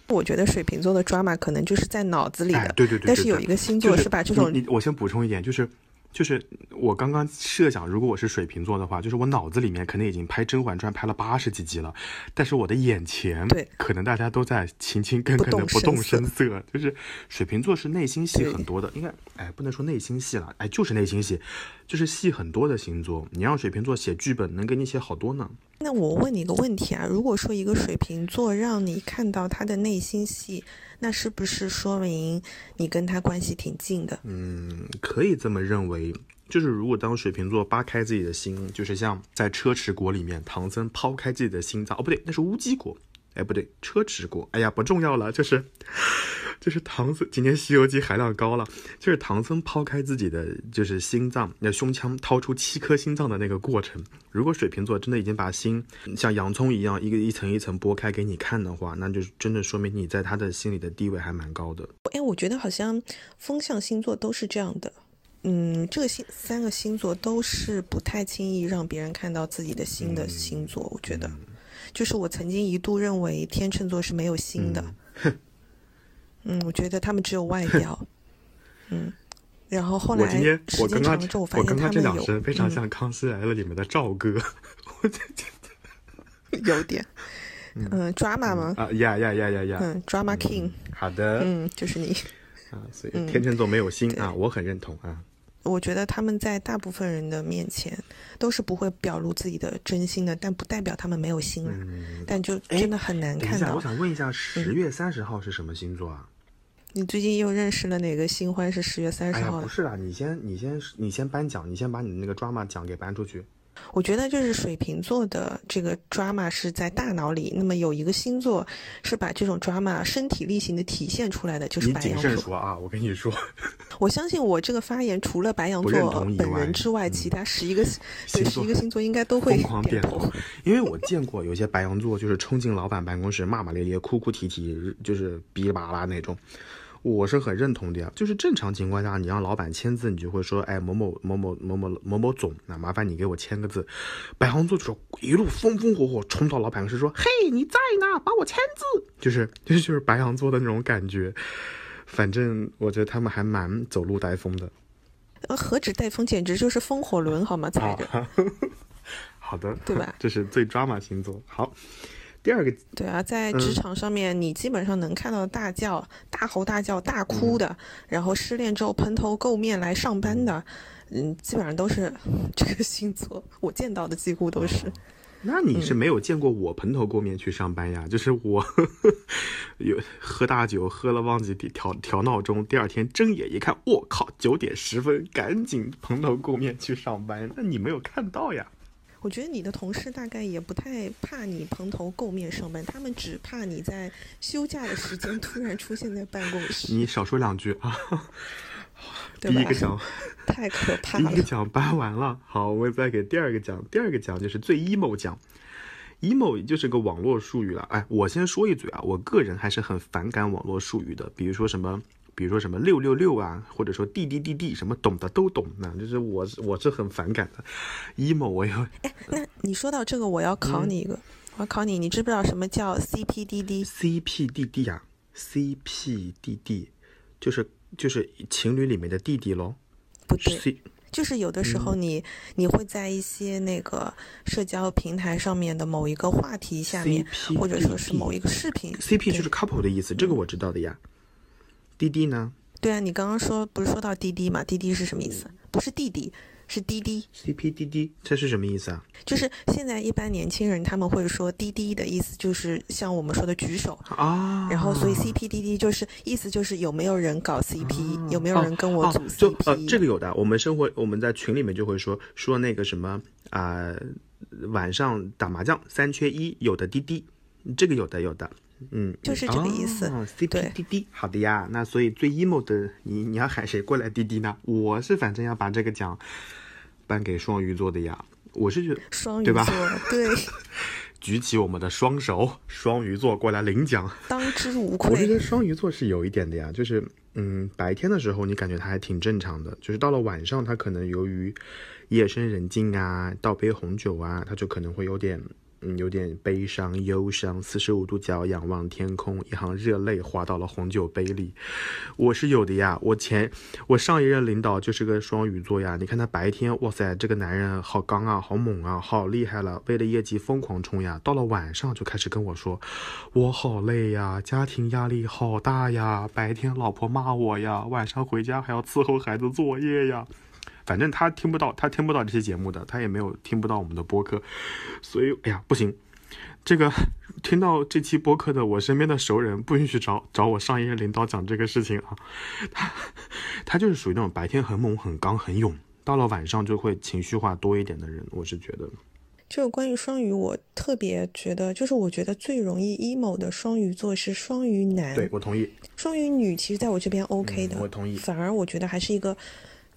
我觉得水瓶座的抓马可能就是在脑子里的。对对对。但是有一个星座是把这种……你我先补充一点，就是。就是我刚刚设想，如果我是水瓶座的话，就是我脑子里面可能已经拍《甄嬛传》拍了八十几集了，但是我的眼前，对，可能大家都在勤勤恳恳的不动声色。就是水瓶座是内心戏很多的，应该，哎，不能说内心戏了，哎，就是内心戏，就是戏很多的星座。你让水瓶座写剧本，能给你写好多呢。那我问你一个问题啊，如果说一个水瓶座让你看到他的内心戏，那是不是说明你跟他关系挺近的？嗯，可以这么认为。就是如果当水瓶座扒开自己的心，就是像在车迟国里面，唐僧抛开自己的心脏，哦不对，那是乌鸡国，哎不对，车迟过，哎呀不重要了，就是。就是唐僧今天《西游记》含量高了，就是唐僧抛开自己的就是心脏，那胸腔掏出七颗心脏的那个过程。如果水瓶座真的已经把心像洋葱一样一个一层一层剥开给你看的话，那就真的说明你在他的心里的地位还蛮高的。哎，我觉得好像风象星座都是这样的，嗯，这个星三个星座都是不太轻易让别人看到自己的心的星座。我觉得，就是我曾经一度认为天秤座是没有心的。嗯，我觉得他们只有外表，嗯，然后后来我今天我刚刚我刚刚这两声非常像《康熙来了》里面的赵哥，我觉得有点，嗯，drama 吗？啊呀呀呀呀呀，嗯，drama king，好的，嗯，就是你啊，所以天秤座没有心啊，我很认同啊。我觉得他们在大部分人的面前都是不会表露自己的真心的，但不代表他们没有心了。但就真的很难看到。我想问一下，十月三十号是什么星座啊？你最近又认识了哪个新欢是十月三十号？不是啊，你先，你先，你先颁奖，你先把你的那个 drama 奖给颁出去。我觉得就是水瓶座的这个 drama 是在大脑里，那么有一个星座是把这种 drama 身体力行的体现出来的，就是白羊座。说啊，我跟你说，我相信我这个发言除了白羊座本人之外，其他十一个对十一个星座应该都会疯狂点头。因为我见过有些白羊座就是冲进老板办公室骂骂咧咧、哭哭啼啼，就是哔哩吧啦那种。我是很认同的呀，就是正常情况下，你让老板签字，你就会说，哎，某某某某某某某某总，那麻烦你给我签个字。白羊座就一路风风火火冲到老板室说，嘿，你在呢，帮我签字，就是就是就是白羊座的那种感觉。反正我觉得他们还蛮走路带风的。呃，何止带风，简直就是风火轮，好吗？踩着。好的，对吧？这是最抓马星座。好。第二个对啊，在职场上面，你基本上能看到大叫、大吼大叫、大哭的，然后失恋之后蓬头垢面来上班的，嗯，基本上都是 这个星座。我见到的几乎都是。那你是没有见过我蓬头垢面去上班呀？就是我 有喝大酒，喝了忘记调调闹钟，第二天睁眼一看，我靠，九点十分，赶紧蓬头垢面去上班。那你没有看到呀？我觉得你的同事大概也不太怕你蓬头垢面上班，他们只怕你在休假的时间 突然出现在办公室。你少说两句啊！第一个奖 太可怕了。第一个奖颁完了，好，我再给第二个奖。第二个奖就是最 emo 奖，emo 就是个网络术语了。哎，我先说一嘴啊，我个人还是很反感网络术语的，比如说什么。比如说什么六六六啊，或者说滴滴滴滴，什么懂的都懂呢，就是我我是很反感的。emo 我要哎，那你说到这个，我要考你一个，我要考你，你知不知道什么叫 CPDD？CPDD 啊，CPDD 就是就是情侣里面的弟弟喽？不对，就是有的时候你你会在一些那个社交平台上面的某一个话题下面，或者说是某一个视频，CP 就是 couple 的意思，这个我知道的呀。滴滴呢？对啊，你刚刚说不是说到滴滴嘛？滴滴是什么意思？不是弟弟，是滴滴。CP 滴滴，这是什么意思啊？就是现在一般年轻人他们会说滴滴的意思就是像我们说的举手啊，然后所以 CP 滴滴就是意思就是有没有人搞 CP，有没有人跟我组 CP？就呃，这个有的，我们生活我们在群里面就会说说那个什么啊，晚上打麻将三缺一，有的滴滴，这个有的有的。嗯，就是这个意思。CP 滴滴，好的呀。那所以最 emo 的你，你要喊谁过来滴滴呢？我是反正要把这个奖颁给双鱼座的呀。我是觉得双鱼座对，举起我们的双手，双鱼座过来领奖，当之无愧。我觉得双鱼座是有一点的呀，就是嗯，白天的时候你感觉他还挺正常的，就是到了晚上，他可能由于夜深人静啊，倒杯红酒啊，他就可能会有点。嗯，有点悲伤、忧伤。四十五度角仰望天空，一行热泪滑到了红酒杯里。我是有的呀，我前我上一任领导就是个双鱼座呀。你看他白天，哇塞，这个男人好刚啊，好猛啊，好厉害了，为了业绩疯狂冲呀。到了晚上就开始跟我说，我好累呀，家庭压力好大呀，白天老婆骂我呀，晚上回家还要伺候孩子作业呀。反正他听不到，他听不到这些节目的，他也没有听不到我们的播客，所以，哎呀，不行，这个听到这期播客的我身边的熟人不允许找找我上一任领导讲这个事情啊，他他就是属于那种白天很猛、很刚、很勇，到了晚上就会情绪化多一点的人，我是觉得。就关于双鱼，我特别觉得，就是我觉得最容易 emo 的双鱼座是双鱼男，对我同意。双鱼女其实在我这边 OK 的，我同意。反而我觉得还是一个。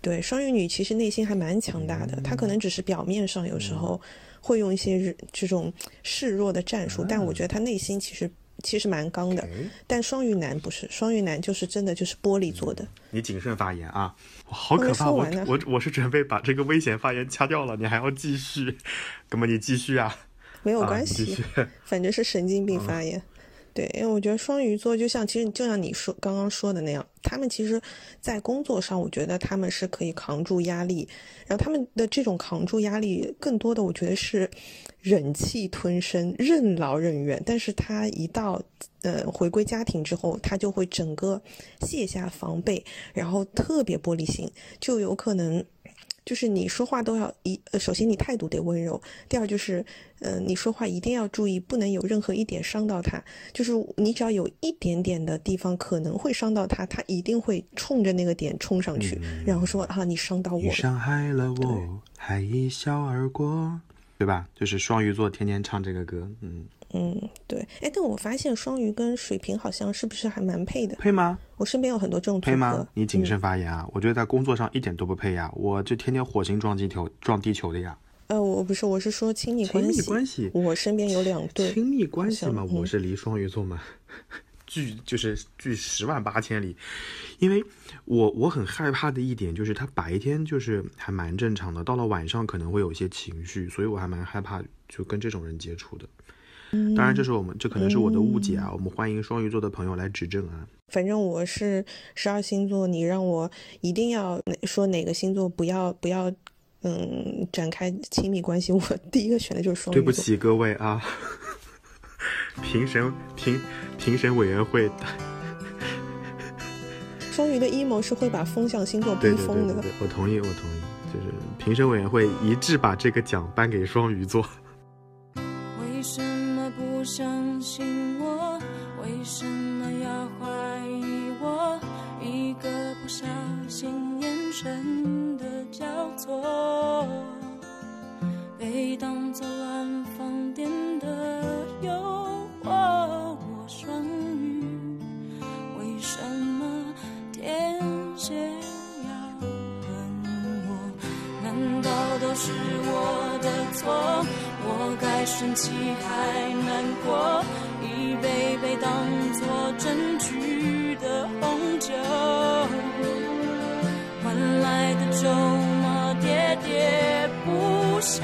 对双鱼女其实内心还蛮强大的，她可能只是表面上有时候会用一些这种示弱的战术，但我觉得她内心其实其实蛮刚的。但双鱼男不是，双鱼男就是真的就是玻璃做的。你谨慎发言啊！好可怕！我我我是准备把这个危险发言掐掉了，你还要继续？哥们，你继续啊！没有关系，反正是神经病发言。对，因为我觉得双鱼座就像，其实就像你说刚刚说的那样，他们其实，在工作上，我觉得他们是可以扛住压力，然后他们的这种扛住压力，更多的我觉得是忍气吞声、任劳任怨。但是他一到呃回归家庭之后，他就会整个卸下防备，然后特别玻璃心，就有可能。就是你说话都要一呃，首先你态度得温柔，第二就是，呃，你说话一定要注意，不能有任何一点伤到他。就是你只要有一点点的地方可能会伤到他，他一定会冲着那个点冲上去，然后说啊，你伤到我了。伤害了我，还一笑而过，对吧？就是双鱼座天天唱这个歌，嗯。嗯，对，哎，但我发现双鱼跟水瓶好像是不是还蛮配的？配吗？我身边有很多这种配吗？你谨慎发言啊！我觉得在工作上一点都不配呀，我就天天火星撞地球，撞地球的呀。呃，我不是，我是说亲密关系。亲密关系，我身边有两对亲密关系嘛，我是离双鱼座嘛，距就是距十万八千里，因为我我很害怕的一点就是他白天就是还蛮正常的，到了晚上可能会有一些情绪，所以我还蛮害怕就跟这种人接触的。当然，这是我们这可能是我的误解啊！我们欢迎双鱼座的朋友来指正啊。反正我是十二星座，你让我一定要说哪个星座不要不要，嗯，展开亲密关系，我第一个选的就是双鱼座。对不起各位啊，评审评评审委员会，双鱼的阴谋是会把风象星座逼疯的。我同意，我同意，就是评审委员会一致把这个奖颁给双鱼座。是我的错？我该生气还难过，一杯杯当做证据的红酒，换来的筹码喋喋不休。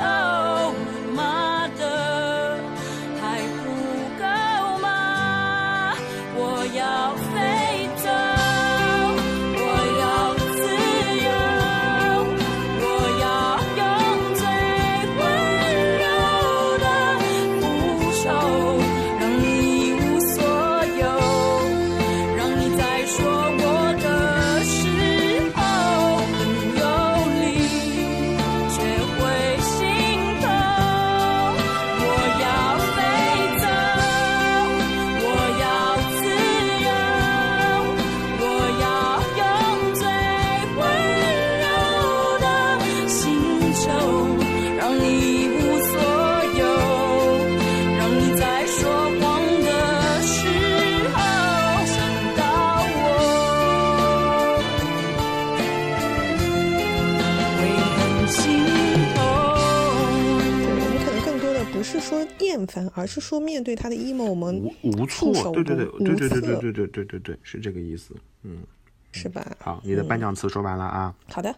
而是说面对他的 emo，我们无无措，对对对对对对对对对对对对，是这个意思，嗯，是吧？好，你的颁奖词说完了啊？好的，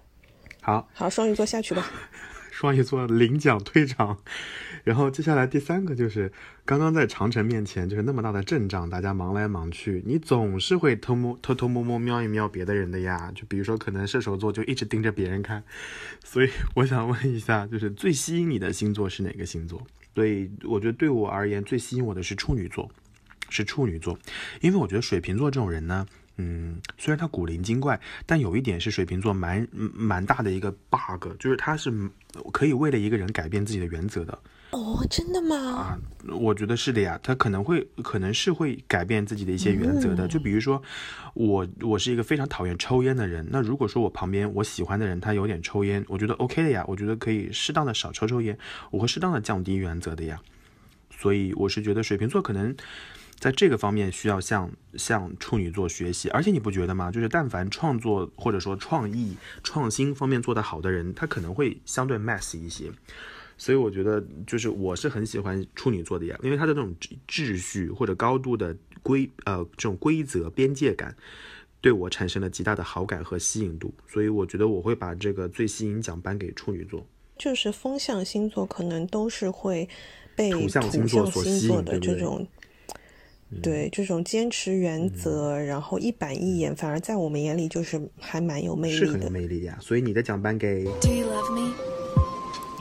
好，好，双鱼座下去吧。双鱼座领奖退场。然后接下来第三个就是，刚刚在长城面前就是那么大的阵仗，大家忙来忙去，你总是会偷摸偷偷摸摸瞄一瞄别的人的呀。就比如说，可能射手座就一直盯着别人看。所以我想问一下，就是最吸引你的星座是哪个星座？所以我觉得对我而言最吸引我的是处女座，是处女座，因为我觉得水瓶座这种人呢。嗯，虽然他古灵精怪，但有一点是水瓶座蛮蛮大的一个 bug，就是他是可以为了一个人改变自己的原则的。哦，真的吗？啊，我觉得是的呀，他可能会可能是会改变自己的一些原则的。就比如说，我我是一个非常讨厌抽烟的人，那如果说我旁边我喜欢的人他有点抽烟，我觉得 OK 的呀，我觉得可以适当的少抽抽烟，我会适当的降低原则的呀。所以我是觉得水瓶座可能。在这个方面需要向向处女座学习，而且你不觉得吗？就是但凡创作或者说创意创新方面做得好的人，他可能会相对 mass 一些。所以我觉得就是我是很喜欢处女座的呀，因为他的那种秩序或者高度的规呃这种规则边界感，对我产生了极大的好感和吸引度。所以我觉得我会把这个最吸引奖颁给处女座。就是风象星座可能都是会被土象星座所吸引的这种。对这种坚持原则，然后一板一眼，反而在我们眼里就是还蛮有魅力的，是很有魅力呀。所以你的奖颁给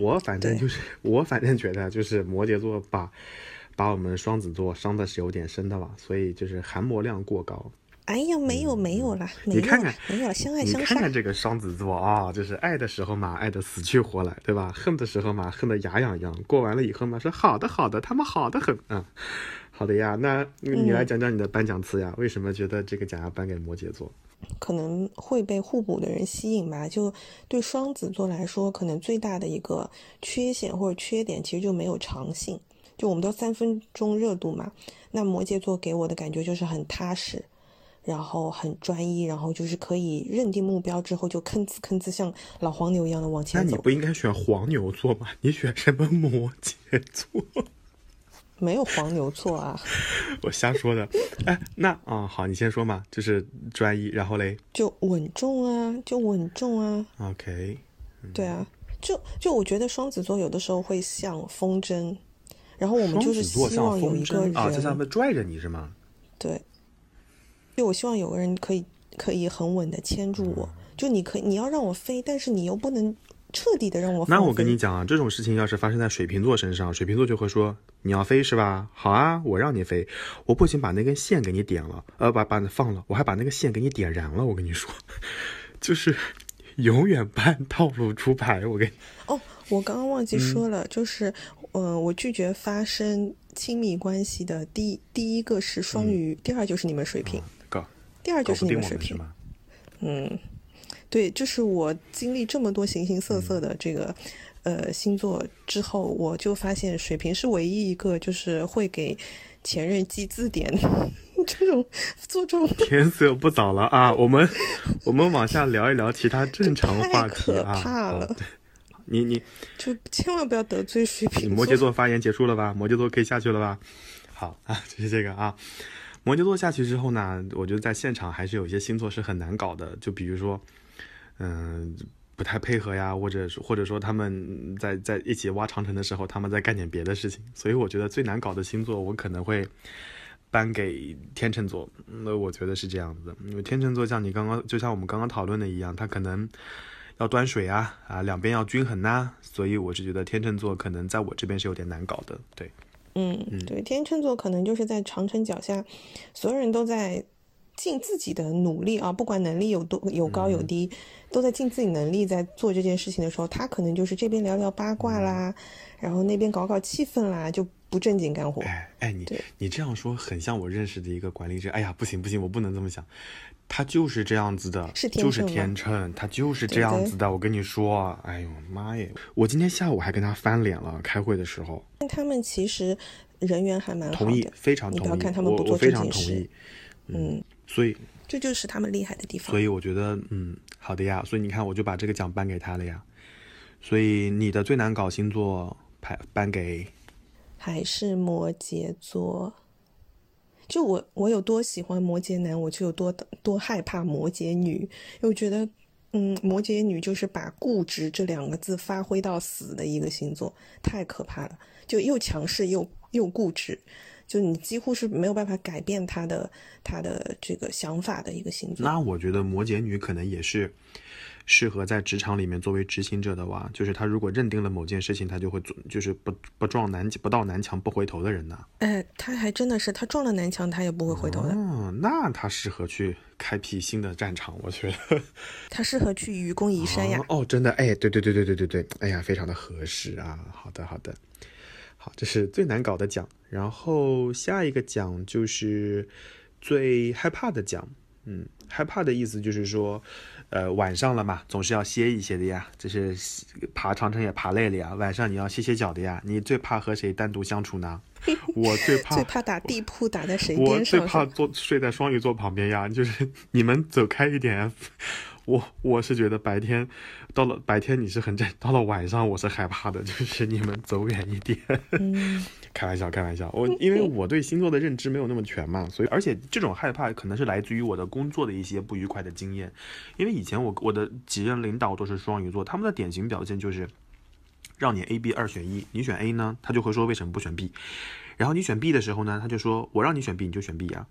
我我反正就是，我反正觉得就是摩羯座把。把我们双子座伤的是有点深的了，所以就是含膜量过高。哎呀，没有没有啦，你看看，没有相爱相杀。你看看这个双子座啊，就是爱的时候嘛，爱的死去活来，对吧？恨的时候嘛，恨得牙痒痒。过完了以后嘛，说好的好的，他们好的很啊。好的呀，那你来讲讲你的颁奖词呀？为什么觉得这个奖要颁给摩羯座？可能会被互补的人吸引吧。就对双子座来说，可能最大的一个缺陷或者缺点，其实就没有长性。就我们都三分钟热度嘛，那摩羯座给我的感觉就是很踏实，然后很专一，然后就是可以认定目标之后就吭哧吭哧像老黄牛一样的往前走。那你不应该选黄牛座吗？你选什么摩羯座？没有黄牛错啊，我瞎说的。哎，那啊好，你先说嘛，就是专一，然后嘞，就稳重啊，就稳重啊。OK，对啊，就就我觉得双子座有的时候会像风筝。然后我们就是希望有一个人啊，在上面拽着你是吗？对，就我希望有个人可以可以很稳的牵住我，就你可以你要让我飞，但是你又不能彻底的让我。那我跟你讲啊，这种事情要是发生在水瓶座身上，水瓶座就会说你要飞是吧？好啊，我让你飞，我不仅把那根线给你点了，呃，把把你放了，我还把那个线给你点燃了。我跟你说，就是永远半套路出牌。我跟你哦，我刚刚忘记说了，就是。嗯，我拒绝发生亲密关系的第第一个是双鱼，第二就是你们水瓶，第二就是你们水瓶。嗯，对，就是我经历这么多形形色色的这个呃星座之后，我就发现水瓶是唯一一个就是会给前任记字典 这种做这种。天色不早了啊，我们我们往下聊一聊其他正常话题啊。太可怕了。你你 就千万不要得罪水瓶。摩羯座发言结束了吧？摩羯座可以下去了吧？好啊，就是这个啊。摩羯座下去之后呢，我觉得在现场还是有一些星座是很难搞的，就比如说，嗯，不太配合呀，或者或者说他们在在一起挖长城的时候，他们在干点别的事情。所以我觉得最难搞的星座，我可能会颁给天秤座。那我觉得是这样子，因为天秤座像你刚刚就像我们刚刚讨论的一样，他可能。要端水啊啊，两边要均衡呐，所以我是觉得天秤座可能在我这边是有点难搞的，对，嗯，对，天秤座可能就是在长城脚下，所有人都在尽自己的努力啊，不管能力有多有高有低，都在尽自己能力在做这件事情的时候，他可能就是这边聊聊八卦啦，然后那边搞搞气氛啦，就不正经干活。哎哎，你你这样说很像我认识的一个管理者。哎呀，不行不行，我不能这么想。他就是这样子的，是就是天秤，他就是这样子的。我跟你说，哎呦妈耶！我今天下午还跟他翻脸了，开会的时候。他们其实人缘还蛮好的，同意，非常同意。你不要看他们不做这件事，嗯，所以这就是他们厉害的地方。所以我觉得，嗯，好的呀。所以你看，我就把这个奖颁给他了呀。所以你的最难搞星座排颁给还是摩羯座。就我我有多喜欢摩羯男，我就有多多害怕摩羯女。因为我觉得，嗯，摩羯女就是把固执这两个字发挥到死的一个星座，太可怕了。就又强势又又固执，就你几乎是没有办法改变他的他的这个想法的一个星座。那我觉得摩羯女可能也是。适合在职场里面作为执行者的哇，就是他如果认定了某件事情，他就会做，就是不不撞南不到南墙不回头的人呢。哎，他还真的是，他撞了南墙，他也不会回头的。嗯，那他适合去开辟新的战场，我觉得。他适合去愚公移山呀。哦，真的，哎，对对对对对对对，哎呀，非常的合适啊。好的好的，好，这是最难搞的奖，然后下一个奖就是最害怕的奖。嗯，害怕的意思就是说。呃，晚上了嘛，总是要歇一歇的呀。这是爬长城也爬累了呀，晚上你要歇歇脚的呀。你最怕和谁单独相处呢？我最怕最怕打地铺打在谁边上。我最怕坐睡在双鱼座旁边呀，就是你们走开一点。我我是觉得白天到了白天你是很正，到了晚上我是害怕的，就是你们走远一点。开玩笑，开玩笑。我因为我对星座的认知没有那么全嘛，所以而且这种害怕可能是来自于我的工作的一些不愉快的经验。因为以前我我的几任领导都是双鱼座，他们的典型表现就是让你 A、B 二选一，你选 A 呢，他就会说为什么不选 B？然后你选 B 的时候呢，他就说我让你选 B 你就选 B 呀。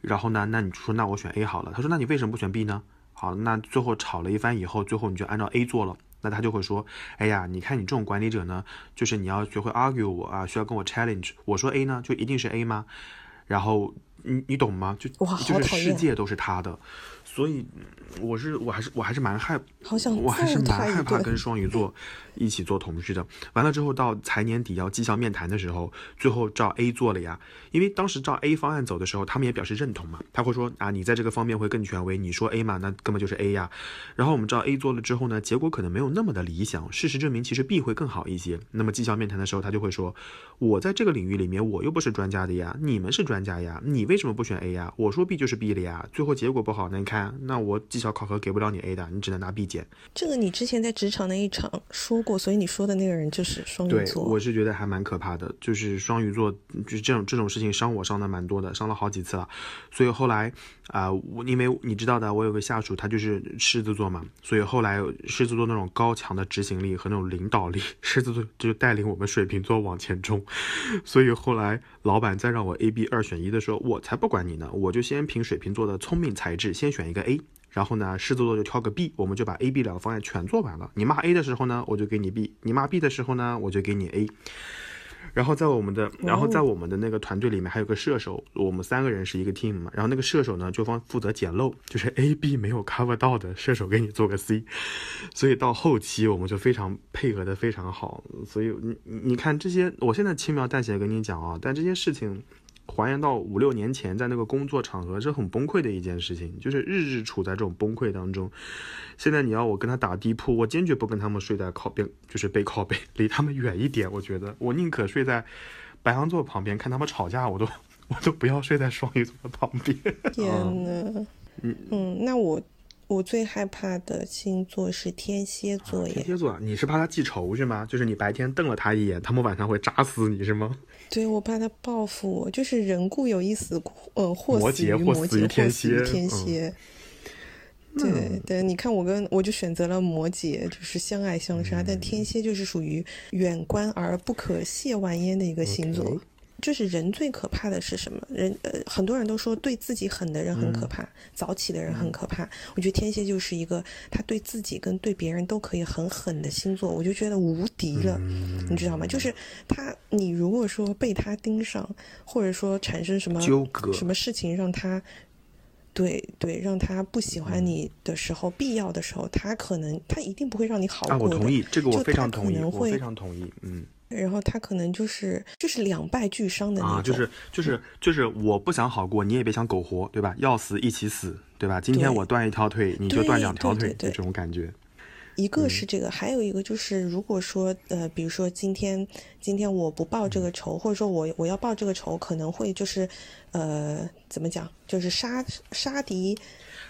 然后呢，那你说那我选 A 好了，他说那你为什么不选 B 呢？好，那最后吵了一番以后，最后你就按照 A 做了，那他就会说，哎呀，你看你这种管理者呢，就是你要学会 argue 我啊，需要跟我 challenge，我说 A 呢，就一定是 A 吗？然后你你懂吗？就就是世界都是他的。所以，我是我还是我还是蛮害，好想我还是蛮害怕跟双鱼座一起做同事的。完了之后到财年底要绩效面谈的时候，最后照 A 做了呀。因为当时照 A 方案走的时候，他们也表示认同嘛。他会说啊，你在这个方面会更权威，你说 A 嘛，那根本就是 A 呀。然后我们照 A 做了之后呢，结果可能没有那么的理想。事实证明，其实 B 会更好一些。那么绩效面谈的时候，他就会说，我在这个领域里面，我又不是专家的呀，你们是专家呀，你为什么不选 A 呀？我说 B 就是 B 了呀。最后结果不好，那你看。那我绩效考核给不了你 A 的，你只能拿 B 减。这个你之前在职场那一场说过，所以你说的那个人就是双鱼座。对，我是觉得还蛮可怕的，就是双鱼座，就是这种这种事情伤我伤的蛮多的，伤了好几次了。所以后来啊，我因为你知道的，我有个下属，他就是狮子座嘛，所以后来狮子座那种高强的执行力和那种领导力，狮子座就带领我们水瓶座往前冲。所以后来老板再让我 A、B 二选一的时候，我才不管你呢，我就先凭水瓶座的聪明才智，先选一个 A。然后呢，狮子座就挑个 B，我们就把 A、B 两个方案全做完了。你骂 A 的时候呢，我就给你 B；你骂 B 的时候呢，我就给你 A。然后在我们的，然后在我们的那个团队里面还有个射手，我们三个人是一个 team 嘛。然后那个射手呢，就方负责捡漏，就是 A、B 没有 cover 到的，射手给你做个 C。所以到后期我们就非常配合的非常好。所以你你看这些，我现在轻描淡写跟你讲啊，但这些事情。还原到五六年前，在那个工作场合是很崩溃的一件事情，就是日日处在这种崩溃当中。现在你要我跟他打地铺，我坚决不跟他们睡在靠边，就是背靠背，离他们远一点。我觉得我宁可睡在白羊座旁边，看他们吵架，我都我都不要睡在双鱼座旁边。天呐，嗯嗯，那我。我最害怕的星座是天蝎座耶。天蝎座，你是怕他记仇是吗？就是你白天瞪了他一眼，他们晚上会扎死你是吗？对，我怕他报复我。就是人固有一死，呃，或死于摩羯，或死于天蝎。对对，你看我跟我就选择了摩羯，就是相爱相杀，但天蝎就是属于远观而不可亵玩焉的一个星座。就是人最可怕的是什么？人呃，很多人都说对自己狠的人很可怕，早起的人很可怕。我觉得天蝎就是一个他对自己跟对别人都可以很狠的星座，我就觉得无敌了，你知道吗？就是他，你如果说被他盯上，或者说产生什么纠葛、什么事情让他。对对，让他不喜欢你的时候，必要的时候，他可能他一定不会让你好过的。啊，我同意，这个我非常同意，我非常同意，嗯。然后他可能就是就是两败俱伤的那种，啊，就是就是就是我不想好过，你也别想苟活，对吧？要死一起死，对吧？今天我断一条腿，你就断两条腿，就这种感觉。一个是这个，还有一个就是，如果说呃，比如说今天今天我不报这个仇，或者说我我要报这个仇，可能会就是呃，怎么讲？就是杀杀敌。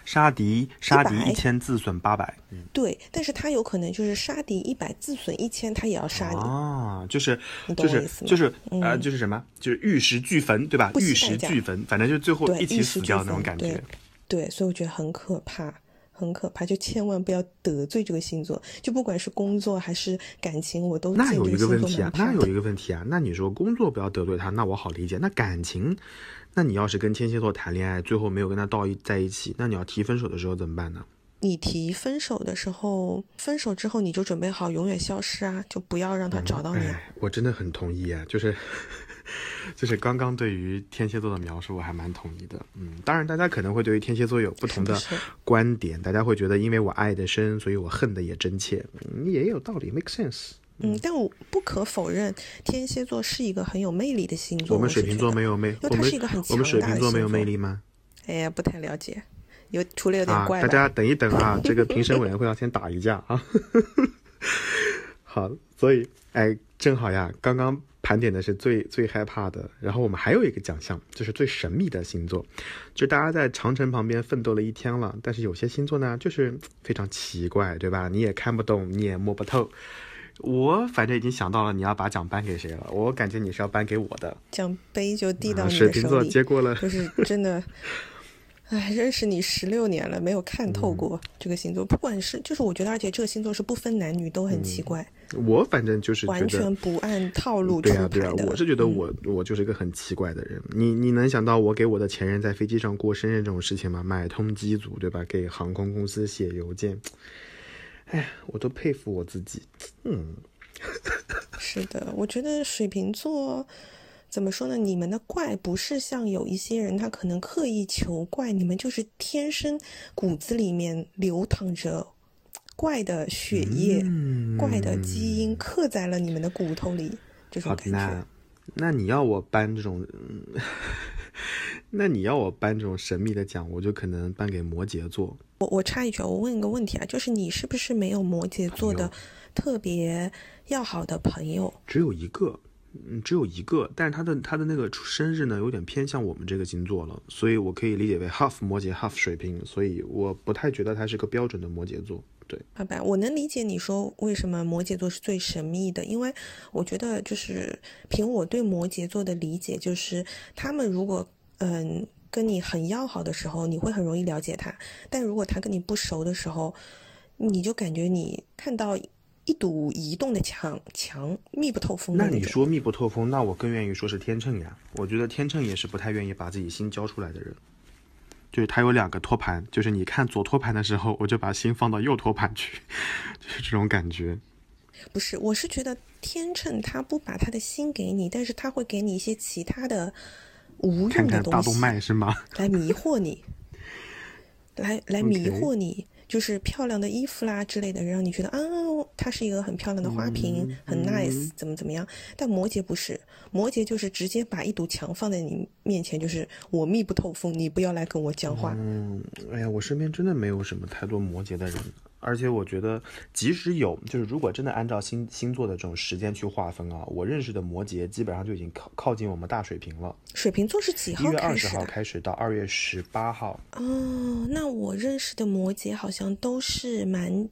杀敌杀敌一千自损八百，对，但是他有可能就是杀敌一百自损一千，他也要杀你啊，就是就是就是呃就是什么，就是玉石俱焚，对吧？玉石俱焚，反正就最后一起死掉那种感觉。对，所以我觉得很可怕，很可怕，就千万不要得罪这个星座，就不管是工作还是感情，我都那有一个问题啊，那有一个问题啊，那你说工作不要得罪他，那我好理解，那感情。那你要是跟天蝎座谈恋爱，最后没有跟他到一在一起，那你要提分手的时候怎么办呢？你提分手的时候，分手之后你就准备好永远消失啊，就不要让他找到你。我真的很同意啊，就是，就是刚刚对于天蝎座的描述，我还蛮同意的。嗯，当然大家可能会对于天蝎座有不同的观点，大家会觉得因为我爱的深，所以我恨的也真切，嗯，也有道理，make sense。嗯，但我不可否认，天蝎座是一个很有魅力的星座。我们水瓶座没有魅，因为它是一个很我们水瓶座没有魅力吗？哎呀，不太了解，有除了有点怪。大家等一等啊，这个评审委员会要先打一架啊。好，所以哎，正好呀，刚刚盘点的是最最害怕的，然后我们还有一个奖项，就是最神秘的星座，就大家在长城旁边奋斗了一天了，但是有些星座呢，就是非常奇怪，对吧？你也看不懂，你也摸不透。我反正已经想到了你要把奖颁给谁了，我感觉你是要颁给我的奖杯就递到你水瓶座接过了，就是真的，哎，认识你十六年了，没有看透过这个星座，不管是就是我觉得，而且这个星座是不分男女都很奇怪。我反正就是完全不按套路出牌的。我是觉得我我就是一个很奇怪的人。你你能想到我给我的前任在飞机上过生日这种事情吗？买通机组对吧？给航空公司写邮件。哎，我都佩服我自己。嗯，是的，我觉得水瓶座怎么说呢？你们的怪不是像有一些人他可能刻意求怪，你们就是天生骨子里面流淌着怪的血液、怪的基因，刻在了你们的骨头里。这种感觉。那你要我搬这种，那你要我颁这种神秘的奖，我就可能颁给摩羯座。我我插一句，我问一个问题啊，就是你是不是没有摩羯座的特别要好的朋友？只有一个，嗯，只有一个，但是他的他的那个生日呢，有点偏向我们这个星座了，所以我可以理解为 half 摩羯 half 水瓶，所以我不太觉得他是个标准的摩羯座。对，好吧，我能理解你说为什么摩羯座是最神秘的，因为我觉得就是凭我对摩羯座的理解，就是他们如果嗯跟你很要好的时候，你会很容易了解他；但如果他跟你不熟的时候，你就感觉你看到一堵移动的墙，墙密不透风。那你说密不透风，那我更愿意说是天秤呀。我觉得天秤也是不太愿意把自己心交出来的人。就是它有两个托盘，就是你看左托盘的时候，我就把心放到右托盘去，就是这种感觉。不是，我是觉得天秤他不把他的心给你，但是他会给你一些其他的无用的东西，大动脉是吗？来迷惑你，来来迷惑你。就是漂亮的衣服啦之类的，让你觉得啊，它是一个很漂亮的花瓶，很 nice，怎么怎么样？但摩羯不是，摩羯就是直接把一堵墙放在你面前，就是我密不透风，你不要来跟我讲话。嗯，哎呀，我身边真的没有什么太多摩羯的人。而且我觉得，即使有，就是如果真的按照星星座的这种时间去划分啊，我认识的摩羯基本上就已经靠靠近我们大水瓶了。水瓶座是几号一月二十号开始到二月十八号。哦，那我认识的摩羯好像都是蛮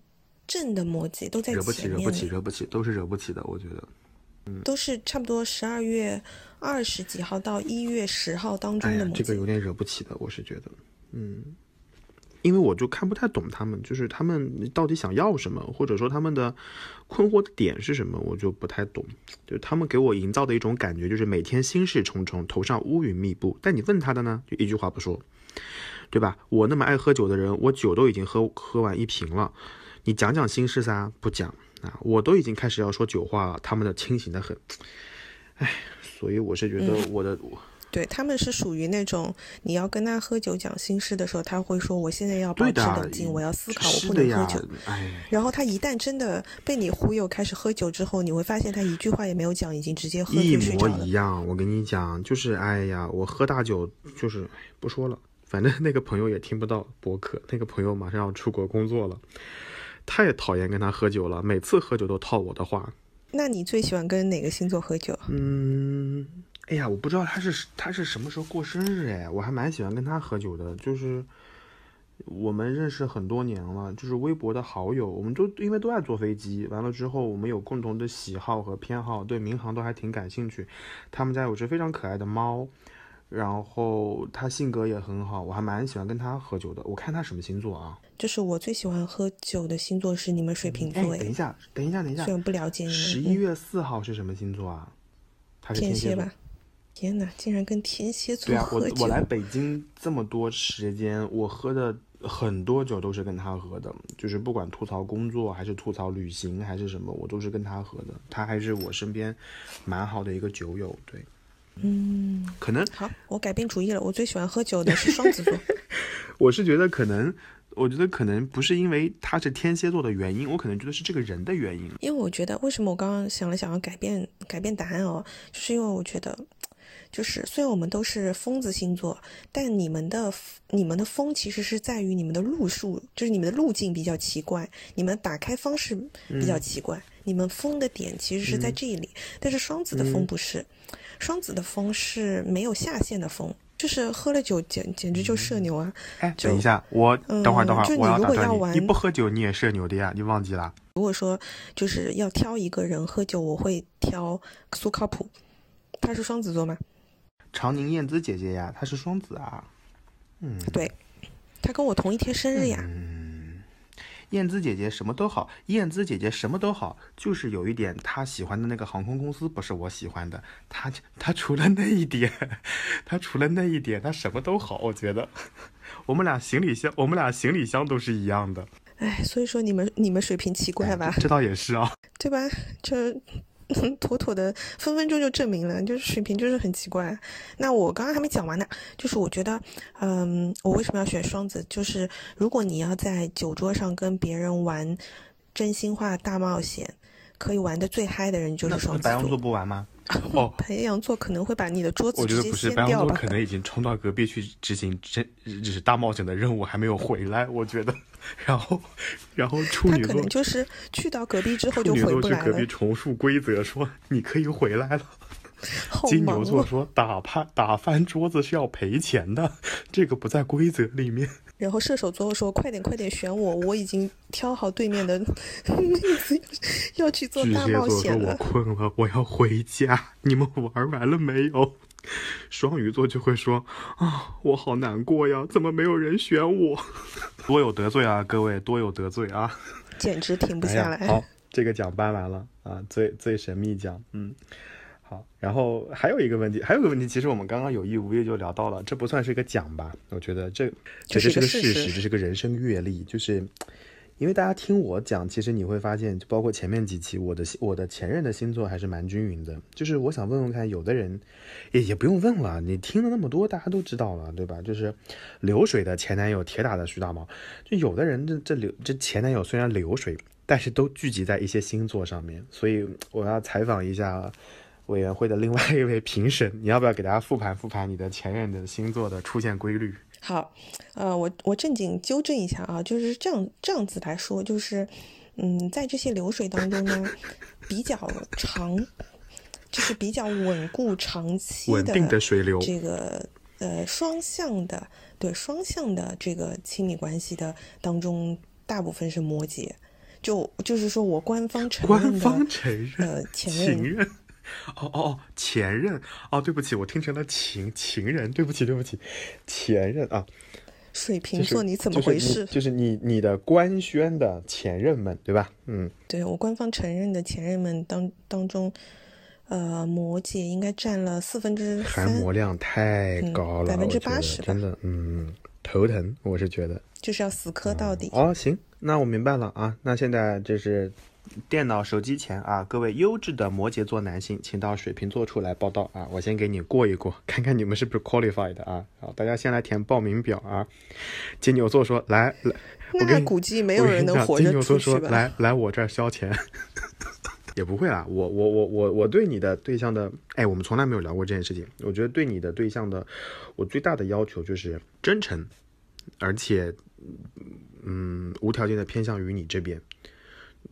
正的摩羯，都在惹不起，惹不起，惹不起，都是惹不起的。我觉得，嗯，都是差不多十二月二十几号到一月十号当中的摩羯。这个有点惹不起的，我是觉得，嗯。因为我就看不太懂他们，就是他们到底想要什么，或者说他们的困惑的点是什么，我就不太懂。就他们给我营造的一种感觉，就是每天心事重重，头上乌云密布。但你问他的呢，就一句话不说，对吧？我那么爱喝酒的人，我酒都已经喝喝完一瓶了，你讲讲心事噻，不讲啊，我都已经开始要说酒话了，他们的清醒的很。唉，所以我是觉得我的对他们是属于那种你要跟他喝酒讲心事的时候，他会说我现在要保持冷静，我要思考，我不能喝酒。然后他一旦真的被你忽悠开始喝酒之后，你会发现他一句话也没有讲，已经直接喝醉睡着了。一模一样，我跟你讲，就是哎呀，我喝大酒就是不说了，反正那个朋友也听不到博客，那个朋友马上要出国工作了，太讨厌跟他喝酒了，每次喝酒都套我的话。那你最喜欢跟哪个星座喝酒？嗯。哎呀，我不知道他是他是什么时候过生日哎，我还蛮喜欢跟他喝酒的，就是我们认识很多年了，就是微博的好友，我们都因为都爱坐飞机，完了之后我们有共同的喜好和偏好，对民航都还挺感兴趣。他们家有只非常可爱的猫，然后他性格也很好，我还蛮喜欢跟他喝酒的。我看他什么星座啊？就是我最喜欢喝酒的星座是你们水瓶座。哎，等一下，等一下，等一下，虽然不了解你们。十一月四号是什么星座啊？他是天蝎吧？天哪，竟然跟天蝎座喝酒！对啊，我我来北京这么多时间，我喝的很多酒都是跟他喝的，就是不管吐槽工作还是吐槽旅行还是什么，我都是跟他喝的。他还是我身边蛮好的一个酒友，对，嗯，可能好，我改变主意了，我最喜欢喝酒的是双子座。我是觉得可能。我觉得可能不是因为他是天蝎座的原因，我可能觉得是这个人的原因。因为我觉得，为什么我刚刚想了想要改变改变答案哦，就是因为我觉得，就是虽然我们都是疯子星座，但你们的你们的疯其实是在于你们的路数，就是你们的路径比较奇怪，你们打开方式比较奇怪，你们疯的点其实是在这里。但是双子的疯不是，双子的疯是没有下限的疯。就是喝了酒简简直就社牛啊！哎，等一下，我等会儿等会儿，我要打断你。你不喝酒你也社牛的呀？你忘记了？如果说就是要挑一个人喝酒，我会挑苏靠谱。他是双子座吗？长宁燕姿姐姐呀，她是双子啊。嗯，对，她跟我同一天生日呀。燕姿姐姐什么都好，燕姿姐姐什么都好，就是有一点她喜欢的那个航空公司不是我喜欢的。她她除了那一点，她除了那一点，她什么都好。我觉得 我们俩行李箱，我们俩行李箱都是一样的。哎，所以说你们你们水平奇怪吧？这倒也是啊，对吧？这。妥妥的，分分钟就证明了，就是水平就是很奇怪。那我刚刚还没讲完呢，就是我觉得，嗯，我为什么要选双子？就是如果你要在酒桌上跟别人玩真心话大冒险，可以玩的最嗨的人就是双子。白羊座不玩吗？哦，白羊座可能会把你的桌子直接掀掉吧。白羊座可能已经冲到隔壁去执行真就是大冒险的任务，还没有回来。我觉得，然后，然后处女座可能就是去到隔壁之后就回不来了。去隔壁重述规则，说你可以回来了。金牛座说打翻打翻桌子是要赔钱的，这个不在规则里面。然后射手座说：“快点快点选我，我已经挑好对面的 妹子要去做大冒险了。”我困了，我要回家。你们玩完了没有？双鱼座就会说：“啊，我好难过呀，怎么没有人选我？多有得罪啊，各位多有得罪啊，简直停不下来。”好，这个奖颁完了啊，最最神秘奖，嗯。好，然后还有一个问题，还有个问题，其实我们刚刚有意无意就聊到了，这不算是一个奖吧？我觉得这这是个事实，这是个人生阅历。就是因为大家听我讲，其实你会发现，就包括前面几期，我的我的前任的星座还是蛮均匀的。就是我想问问看，有的人也也不用问了，你听了那么多，大家都知道了，对吧？就是流水的前男友，铁打的徐大毛。就有的人这这流这前男友虽然流水，但是都聚集在一些星座上面。所以我要采访一下。委员会的另外一位评审，你要不要给大家复盘复盘你的前任的星座的出现规律？好，呃，我我正经纠正一下啊，就是这样这样子来说，就是，嗯，在这些流水当中呢，比较长，就是比较稳固长期稳定的水流，这个呃双向的对双向的这个亲密关系的当中，大部分是摩羯，就就是说我官方承认的呃前任。哦哦哦，前任哦，对不起，我听成了情情人，对不起对不起，前任啊，水瓶座你怎么回事？就是你你的官宣的前任们，对吧？嗯，对我官方承认的前任们当当中，呃，摩羯应该占了四分之三，含摩量太高了，百分之八十，真的，嗯，头疼，我是觉得，就是要死磕到底。哦，行，那我明白了啊，那现在就是。电脑、手机前啊，各位优质的摩羯座男性，请到水瓶座处来报道啊！我先给你过一过，看看你们是不是 qualified 啊！好，大家先来填报名表啊。金牛座说：“来来，那估计没有人能活着金牛座说？”来来，我这儿消钱。也不会啦，我我我我我对你的对象的，哎，我们从来没有聊过这件事情。我觉得对你的对象的，我最大的要求就是真诚，而且，嗯，无条件的偏向于你这边。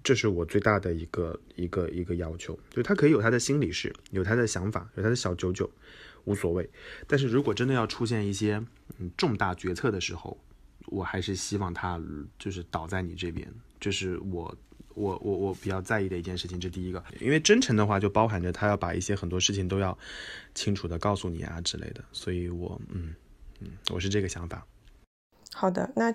这是我最大的一个一个一个要求，就他可以有他的心理事，有他的想法，有他的小九九，无所谓。但是如果真的要出现一些嗯重大决策的时候，我还是希望他就是倒在你这边，这是我我我我比较在意的一件事情。这第一个，因为真诚的话就包含着他要把一些很多事情都要清楚的告诉你啊之类的，所以我嗯嗯我是这个想法。好的，那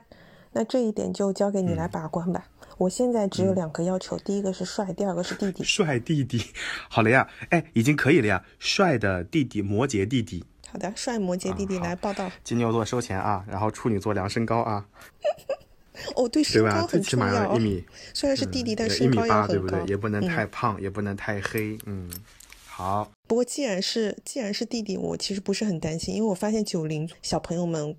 那这一点就交给你来把关吧。我现在只有两个要求，第一个是帅，第二个是弟弟。帅弟弟，好了呀，哎，已经可以了呀。帅的弟弟，摩羯弟弟。好的，帅摩羯弟弟来报道。金牛座收钱啊，然后处女座量身高啊。哦，对，身高很重要。一米，虽然是弟弟，但身高要很高，也不能太胖，也不能太黑。嗯，好。不过既然是既然是弟弟，我其实不是很担心，因为我发现九零小朋友们。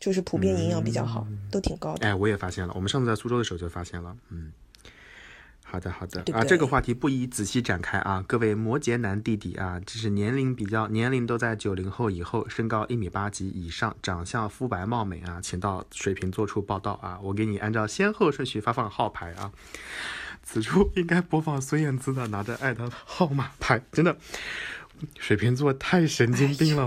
就是普遍营养比较好，都挺高的。哎，我也发现了，我们上次在苏州的时候就发现了。嗯，好的好的啊，这个话题不宜仔细展开啊。各位摩羯男弟弟啊，这是年龄比较年龄都在九零后以后，身高一米八及以上，长相肤白貌美啊，请到水瓶座处报道啊。我给你按照先后顺序发放号牌啊。此处应该播放孙燕姿的拿着爱的号码牌，真的，水瓶座太神经病了。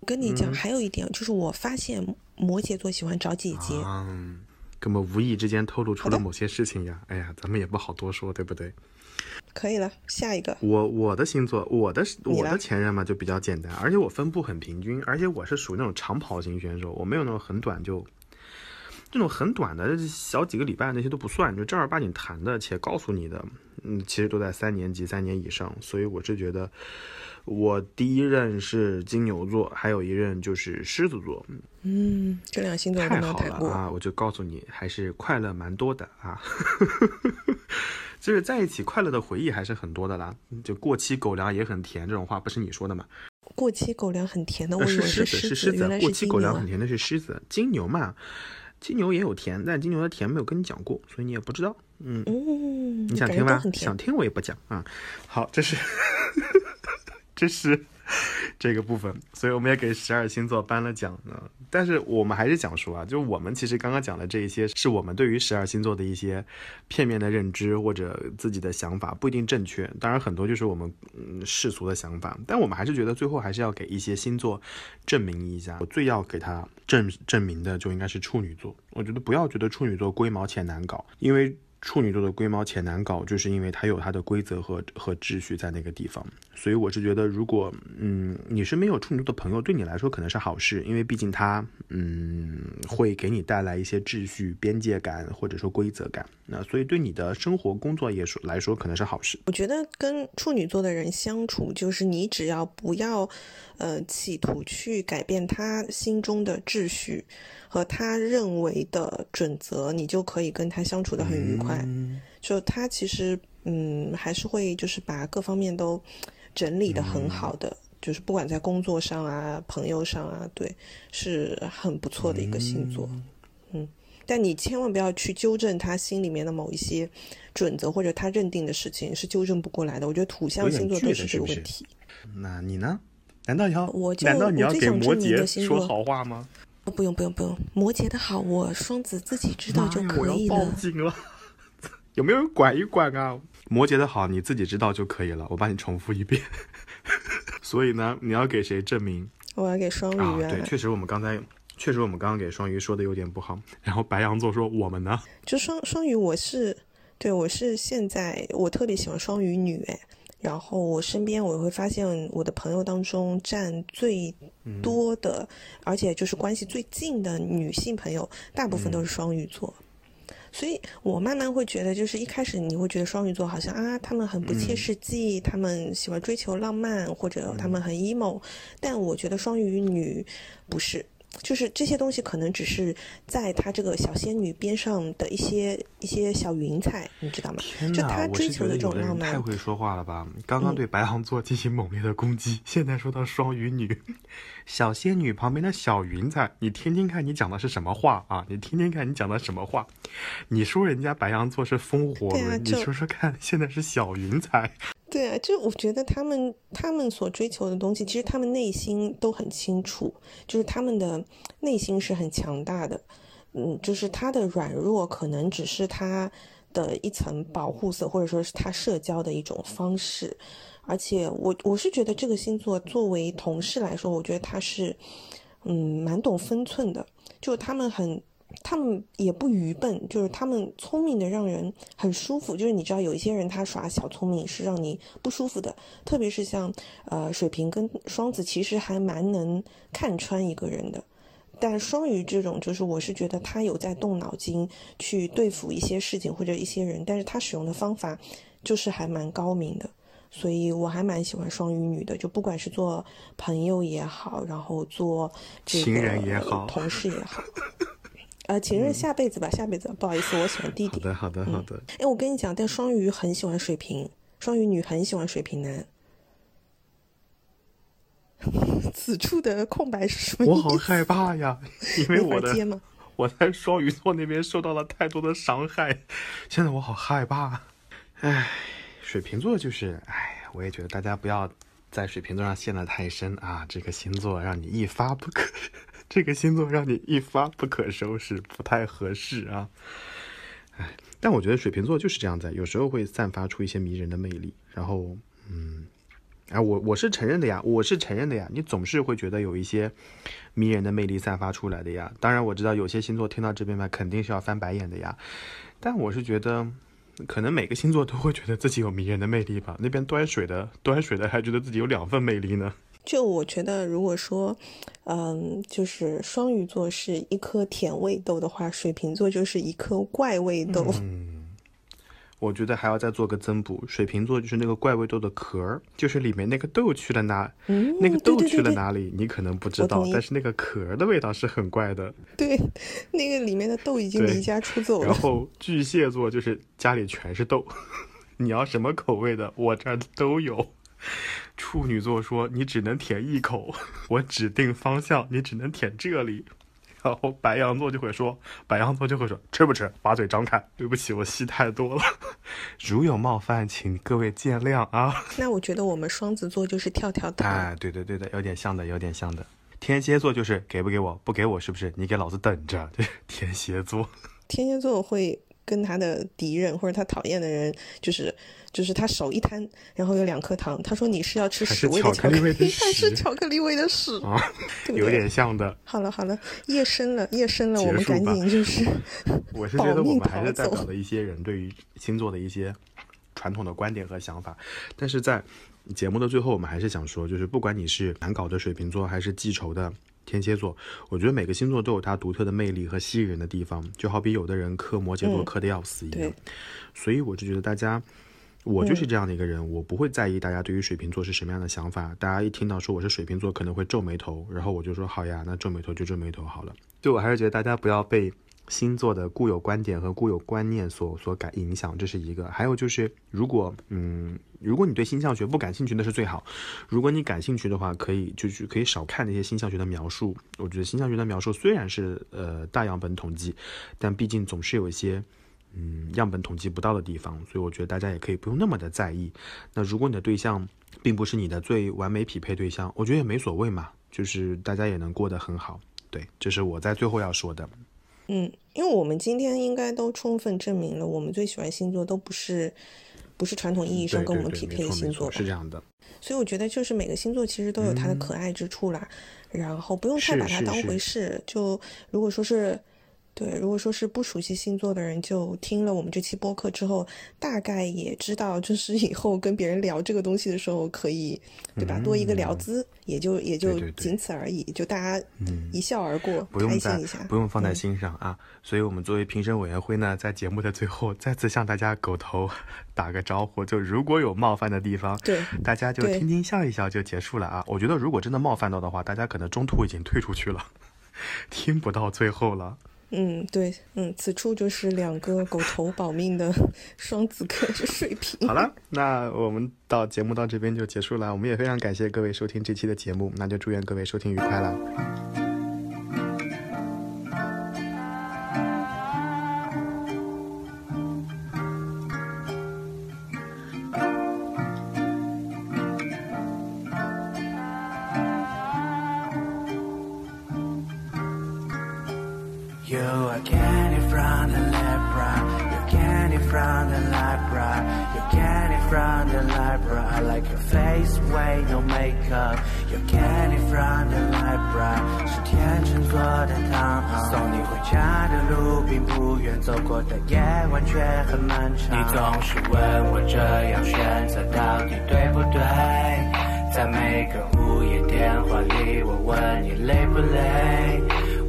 我跟你讲，还有一点就是，我发现摩羯座喜欢找姐姐，嗯，根本无意之间透露出了某些事情呀。哎呀，咱们也不好多说，对不对？可以了，下一个。我我的星座，我的我的前任嘛就比较简单，而且我分布很平均，而且我是属于那种长跑型选手，我没有那种很短就，这种很短的小几个礼拜那些都不算，就正儿八经谈的且告诉你的，嗯，其实都在三年级三年以上，所以我是觉得。我第一任是金牛座，还有一任就是狮子座。嗯，这两星座太好了啊！我就告诉你，还是快乐蛮多的啊。就是在一起快乐的回忆还是很多的啦。就过期狗粮也很甜，这种话不是你说的吗？过期狗粮很甜的，我以为是狮子，原来是过期狗粮很甜的是狮子，金牛嘛，金牛也有甜，但金牛的甜没有跟你讲过，所以你也不知道。嗯嗯，你想听吗？想听我也不讲啊。好，这是。这是 这个部分，所以我们也给十二星座颁了奖呢。但是我们还是讲说啊，就我们其实刚刚讲的这一些，是我们对于十二星座的一些片面的认知或者自己的想法，不一定正确。当然很多就是我们嗯世俗的想法，但我们还是觉得最后还是要给一些星座证明一下。我最要给他证证明的就应该是处女座。我觉得不要觉得处女座龟毛且难搞，因为。处女座的龟毛且难搞，就是因为它有它的规则和和秩序在那个地方。所以我是觉得，如果嗯你身边有处女座的朋友，对你来说可能是好事，因为毕竟他嗯会给你带来一些秩序、边界感或者说规则感。那所以对你的生活、工作也说来说可能是好事。我觉得跟处女座的人相处，就是你只要不要呃企图去改变他心中的秩序。和他认为的准则，你就可以跟他相处的很愉快。就他其实，嗯，还是会就是把各方面都整理的很好的，就是不管在工作上啊、朋友上啊，对，是很不错的一个星座。嗯，但你千万不要去纠正他心里面的某一些准则，或者他认定的事情是纠正不过来的。我觉得土象星座都是这个问题。那你呢？难道你要我难道你要给摩羯说好话吗？不用不用不用，摩羯的好，我双子自己知道就可以了。报警了，有没有人管一管啊？摩羯的好，你自己知道就可以了。我帮你重复一遍。所以呢，你要给谁证明？我要给双鱼啊。对，确实我们刚才，确实我们刚刚给双鱼说的有点不好。然后白羊座说我们呢？就双双鱼，我是对我是现在我特别喜欢双鱼女哎。然后我身边我会发现，我的朋友当中占最多的，而且就是关系最近的女性朋友，大部分都是双鱼座。所以我慢慢会觉得，就是一开始你会觉得双鱼座好像啊，他们很不切实际，他们喜欢追求浪漫，或者他们很 emo。但我觉得双鱼女不是，就是这些东西可能只是在他这个小仙女边上的一些一些小云彩，你知道吗？天哪，我是觉得有的人太会说话了吧？刚刚对白羊座进行猛烈的攻击，现在说到双鱼女，小仙女旁边的小云彩，你听听看，你讲的是什么话啊？你听听看，你讲的什么话？你说人家白羊座是风火轮，你说说看，现在是小云彩。对啊，就我觉得他们他们所追求的东西，其实他们内心都很清楚，就是他们的内心是很强大的，嗯，就是他的软弱可能只是他的一层保护色，或者说是他社交的一种方式。而且我我是觉得这个星座作为同事来说，我觉得他是嗯蛮懂分寸的，就他们很。他们也不愚笨，就是他们聪明的让人很舒服。就是你知道，有一些人他耍小聪明是让你不舒服的，特别是像呃水瓶跟双子，其实还蛮能看穿一个人的。但双鱼这种，就是我是觉得他有在动脑筋去对付一些事情或者一些人，但是他使用的方法就是还蛮高明的，所以我还蛮喜欢双鱼女的。就不管是做朋友也好，然后做情人也好，同事也好。呃，情人下辈子吧，下辈子。不好意思，我喜欢弟弟。好的，好的，好的。哎，我跟你讲，但双鱼很喜欢水瓶，双鱼女很喜欢水瓶男。此处的空白是什么我好害怕呀，因为我的 我在双鱼座那边受到了太多的伤害，现在我好害怕。哎，水瓶座就是，哎，我也觉得大家不要在水瓶座上陷得太深啊，这个星座让你一发不可。这个星座让你一发不可收拾，不太合适啊！哎，但我觉得水瓶座就是这样子，有时候会散发出一些迷人的魅力。然后，嗯，哎，我我是承认的呀，我是承认的呀。你总是会觉得有一些迷人的魅力散发出来的呀。当然，我知道有些星座听到这边吧，肯定是要翻白眼的呀。但我是觉得，可能每个星座都会觉得自己有迷人的魅力吧。那边端水的，端水的还觉得自己有两份魅力呢。就我觉得，如果说，嗯，就是双鱼座是一颗甜味豆的话，水瓶座就是一颗怪味豆。嗯，我觉得还要再做个增补，水瓶座就是那个怪味豆的壳儿，就是里面那个豆去了哪，那个豆去了哪里，你可能不知道，但是那个壳儿的味道是很怪的。对，那个里面的豆已经离家出走了。然后巨蟹座就是家里全是豆，你要什么口味的，我这儿都有。处女座说：“你只能舔一口，我指定方向，你只能舔这里。”然后白羊座就会说：“白羊座就会说，吃不吃？把嘴张开。”对不起，我戏太多了，如有冒犯，请各位见谅啊。那我觉得我们双子座就是跳跳糖。哎，对对对的，有点像的，有点像的。天蝎座就是给不给我，不给我是不是？你给老子等着。对，天蝎座，天蝎座会。跟他的敌人或者他讨厌的人，就是就是他手一摊，然后有两颗糖。他说你是要吃屎味的巧克力，还 是巧克力味的屎？啊，有点像的。好了好了，夜深了夜深了，我们赶紧就是。我是觉得我们还是代表了一些人对于星座的一些传统的观点和想法，但是在节目的最后，我们还是想说，就是不管你是难搞的水瓶座，还是记仇的。天蝎座，我觉得每个星座都有它独特的魅力和吸引人的地方，就好比有的人磕摩羯座磕的要死一样，所以我就觉得大家，我就是这样的一个人，我不会在意大家对于水瓶座是什么样的想法。大家一听到说我是水瓶座，可能会皱眉头，然后我就说好呀，那皱眉头就皱眉头好了。就我还是觉得大家不要被。星座的固有观点和固有观念所所感影响，这是一个。还有就是，如果嗯，如果你对星象学不感兴趣，那是最好。如果你感兴趣的话，可以就是可以少看那些星象学的描述。我觉得星象学的描述虽然是呃大样本统计，但毕竟总是有一些嗯样本统计不到的地方，所以我觉得大家也可以不用那么的在意。那如果你的对象并不是你的最完美匹配对象，我觉得也没所谓嘛，就是大家也能过得很好。对，这是我在最后要说的。嗯，因为我们今天应该都充分证明了，我们最喜欢星座都不是，不是传统意义上跟我们匹配的星座，是这样的。所以我觉得就是每个星座其实都有它的可爱之处啦，然后不用太把它当回事。就如果说是。对，如果说是不熟悉星座的人，就听了我们这期播客之后，大概也知道，就是以后跟别人聊这个东西的时候，可以，对吧？多一个聊资，也就也就仅此而已，就大家一笑而过，开心一下，不用放在心上啊。所以，我们作为评审委员会呢，在节目的最后再次向大家狗头打个招呼，就如果有冒犯的地方，对，大家就听听笑一笑就结束了啊。我觉得，如果真的冒犯到的话，大家可能中途已经退出去了。听不到最后了。嗯，对，嗯，此处就是两个狗头保命的 双子科水平。好了，那我们到节目到这边就结束了。我们也非常感谢各位收听这期的节目，那就祝愿各位收听愉快 You are candy from the library. You candy from the library. You candy from the library. I like your face, when no makeup. You candy from the library. 是天秤座的糖，送你回家的路并不远，走过的夜晚却很漫长。你总是问我这样选择到底对不对，在每个午夜电话里，我问你累不累。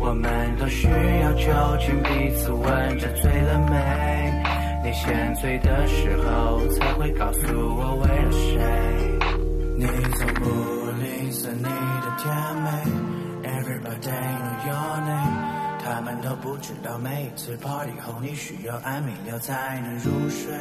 我们都需要酒精，彼此问着醉了没？你先醉的时候，才会告诉我为了谁？你从不吝啬你的甜美，Everybody know your name。他们都不知道，每一次 party 后，你需要安眠药才能入睡。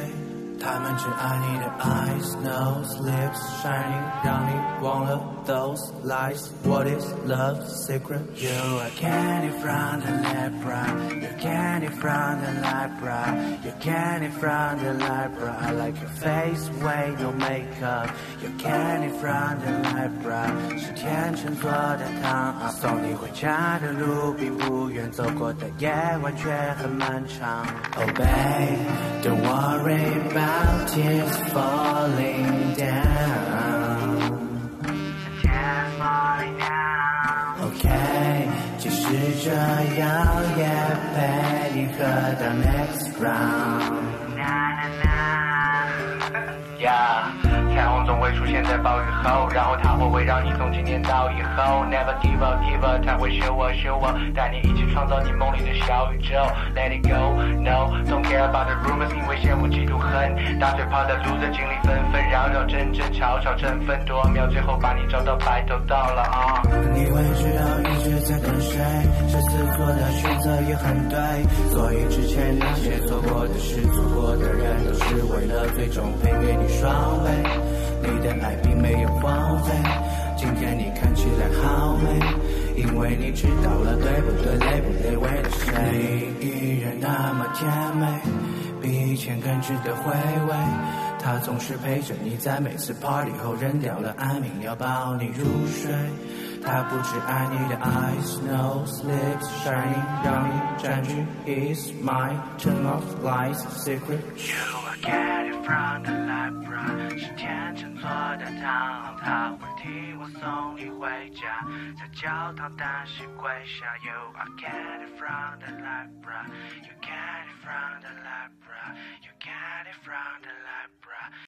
他们只爱你的 eyes, nose, lips, shining，让你忘了 those lies. What is love's secret? You are candy from the lepra, you're candy from the lepra, you're candy from the lepra. I like your face, way no makeup, you're candy from the lepra，是天秤座的糖。送你回家的路并不远，走过的夜晚却很漫长。Oh babe, don't worry about about tears falling down. 这样也陪你喝到 next round。Yeah。彩虹总会出现在暴雨后，然后它会围绕你从今天到以后。Never give up, give up，它会修我修我，带你一起创造你梦里的小宇宙。Let it go, no, don't care about the rumors，因为羡慕嫉妒恨。打嘴炮的 loser 经历纷纷扰扰，争争吵吵，争分夺秒，最后把你找到白头到老。你会知道一直在等谁，做的选择也很对，所以之前那些做过的事、做过的人，都是为了最终配给你双倍。你的爱并没有荒废，今天你看起来好美，因为你知道了对不对，累不累，为了谁？依然那么甜美，比以前更值得回味。他总是陪着你在每次 party 后扔掉了安眠药抱你入睡。他不只爱你的 eyes, nose, lips, shining，让你占据 his mind, turn off lights, secret. You are getting from the library，是天秤座的糖，他会替我送你回家，在教堂单膝跪下。You are getting from the library, you get it from the library, you get it from the library.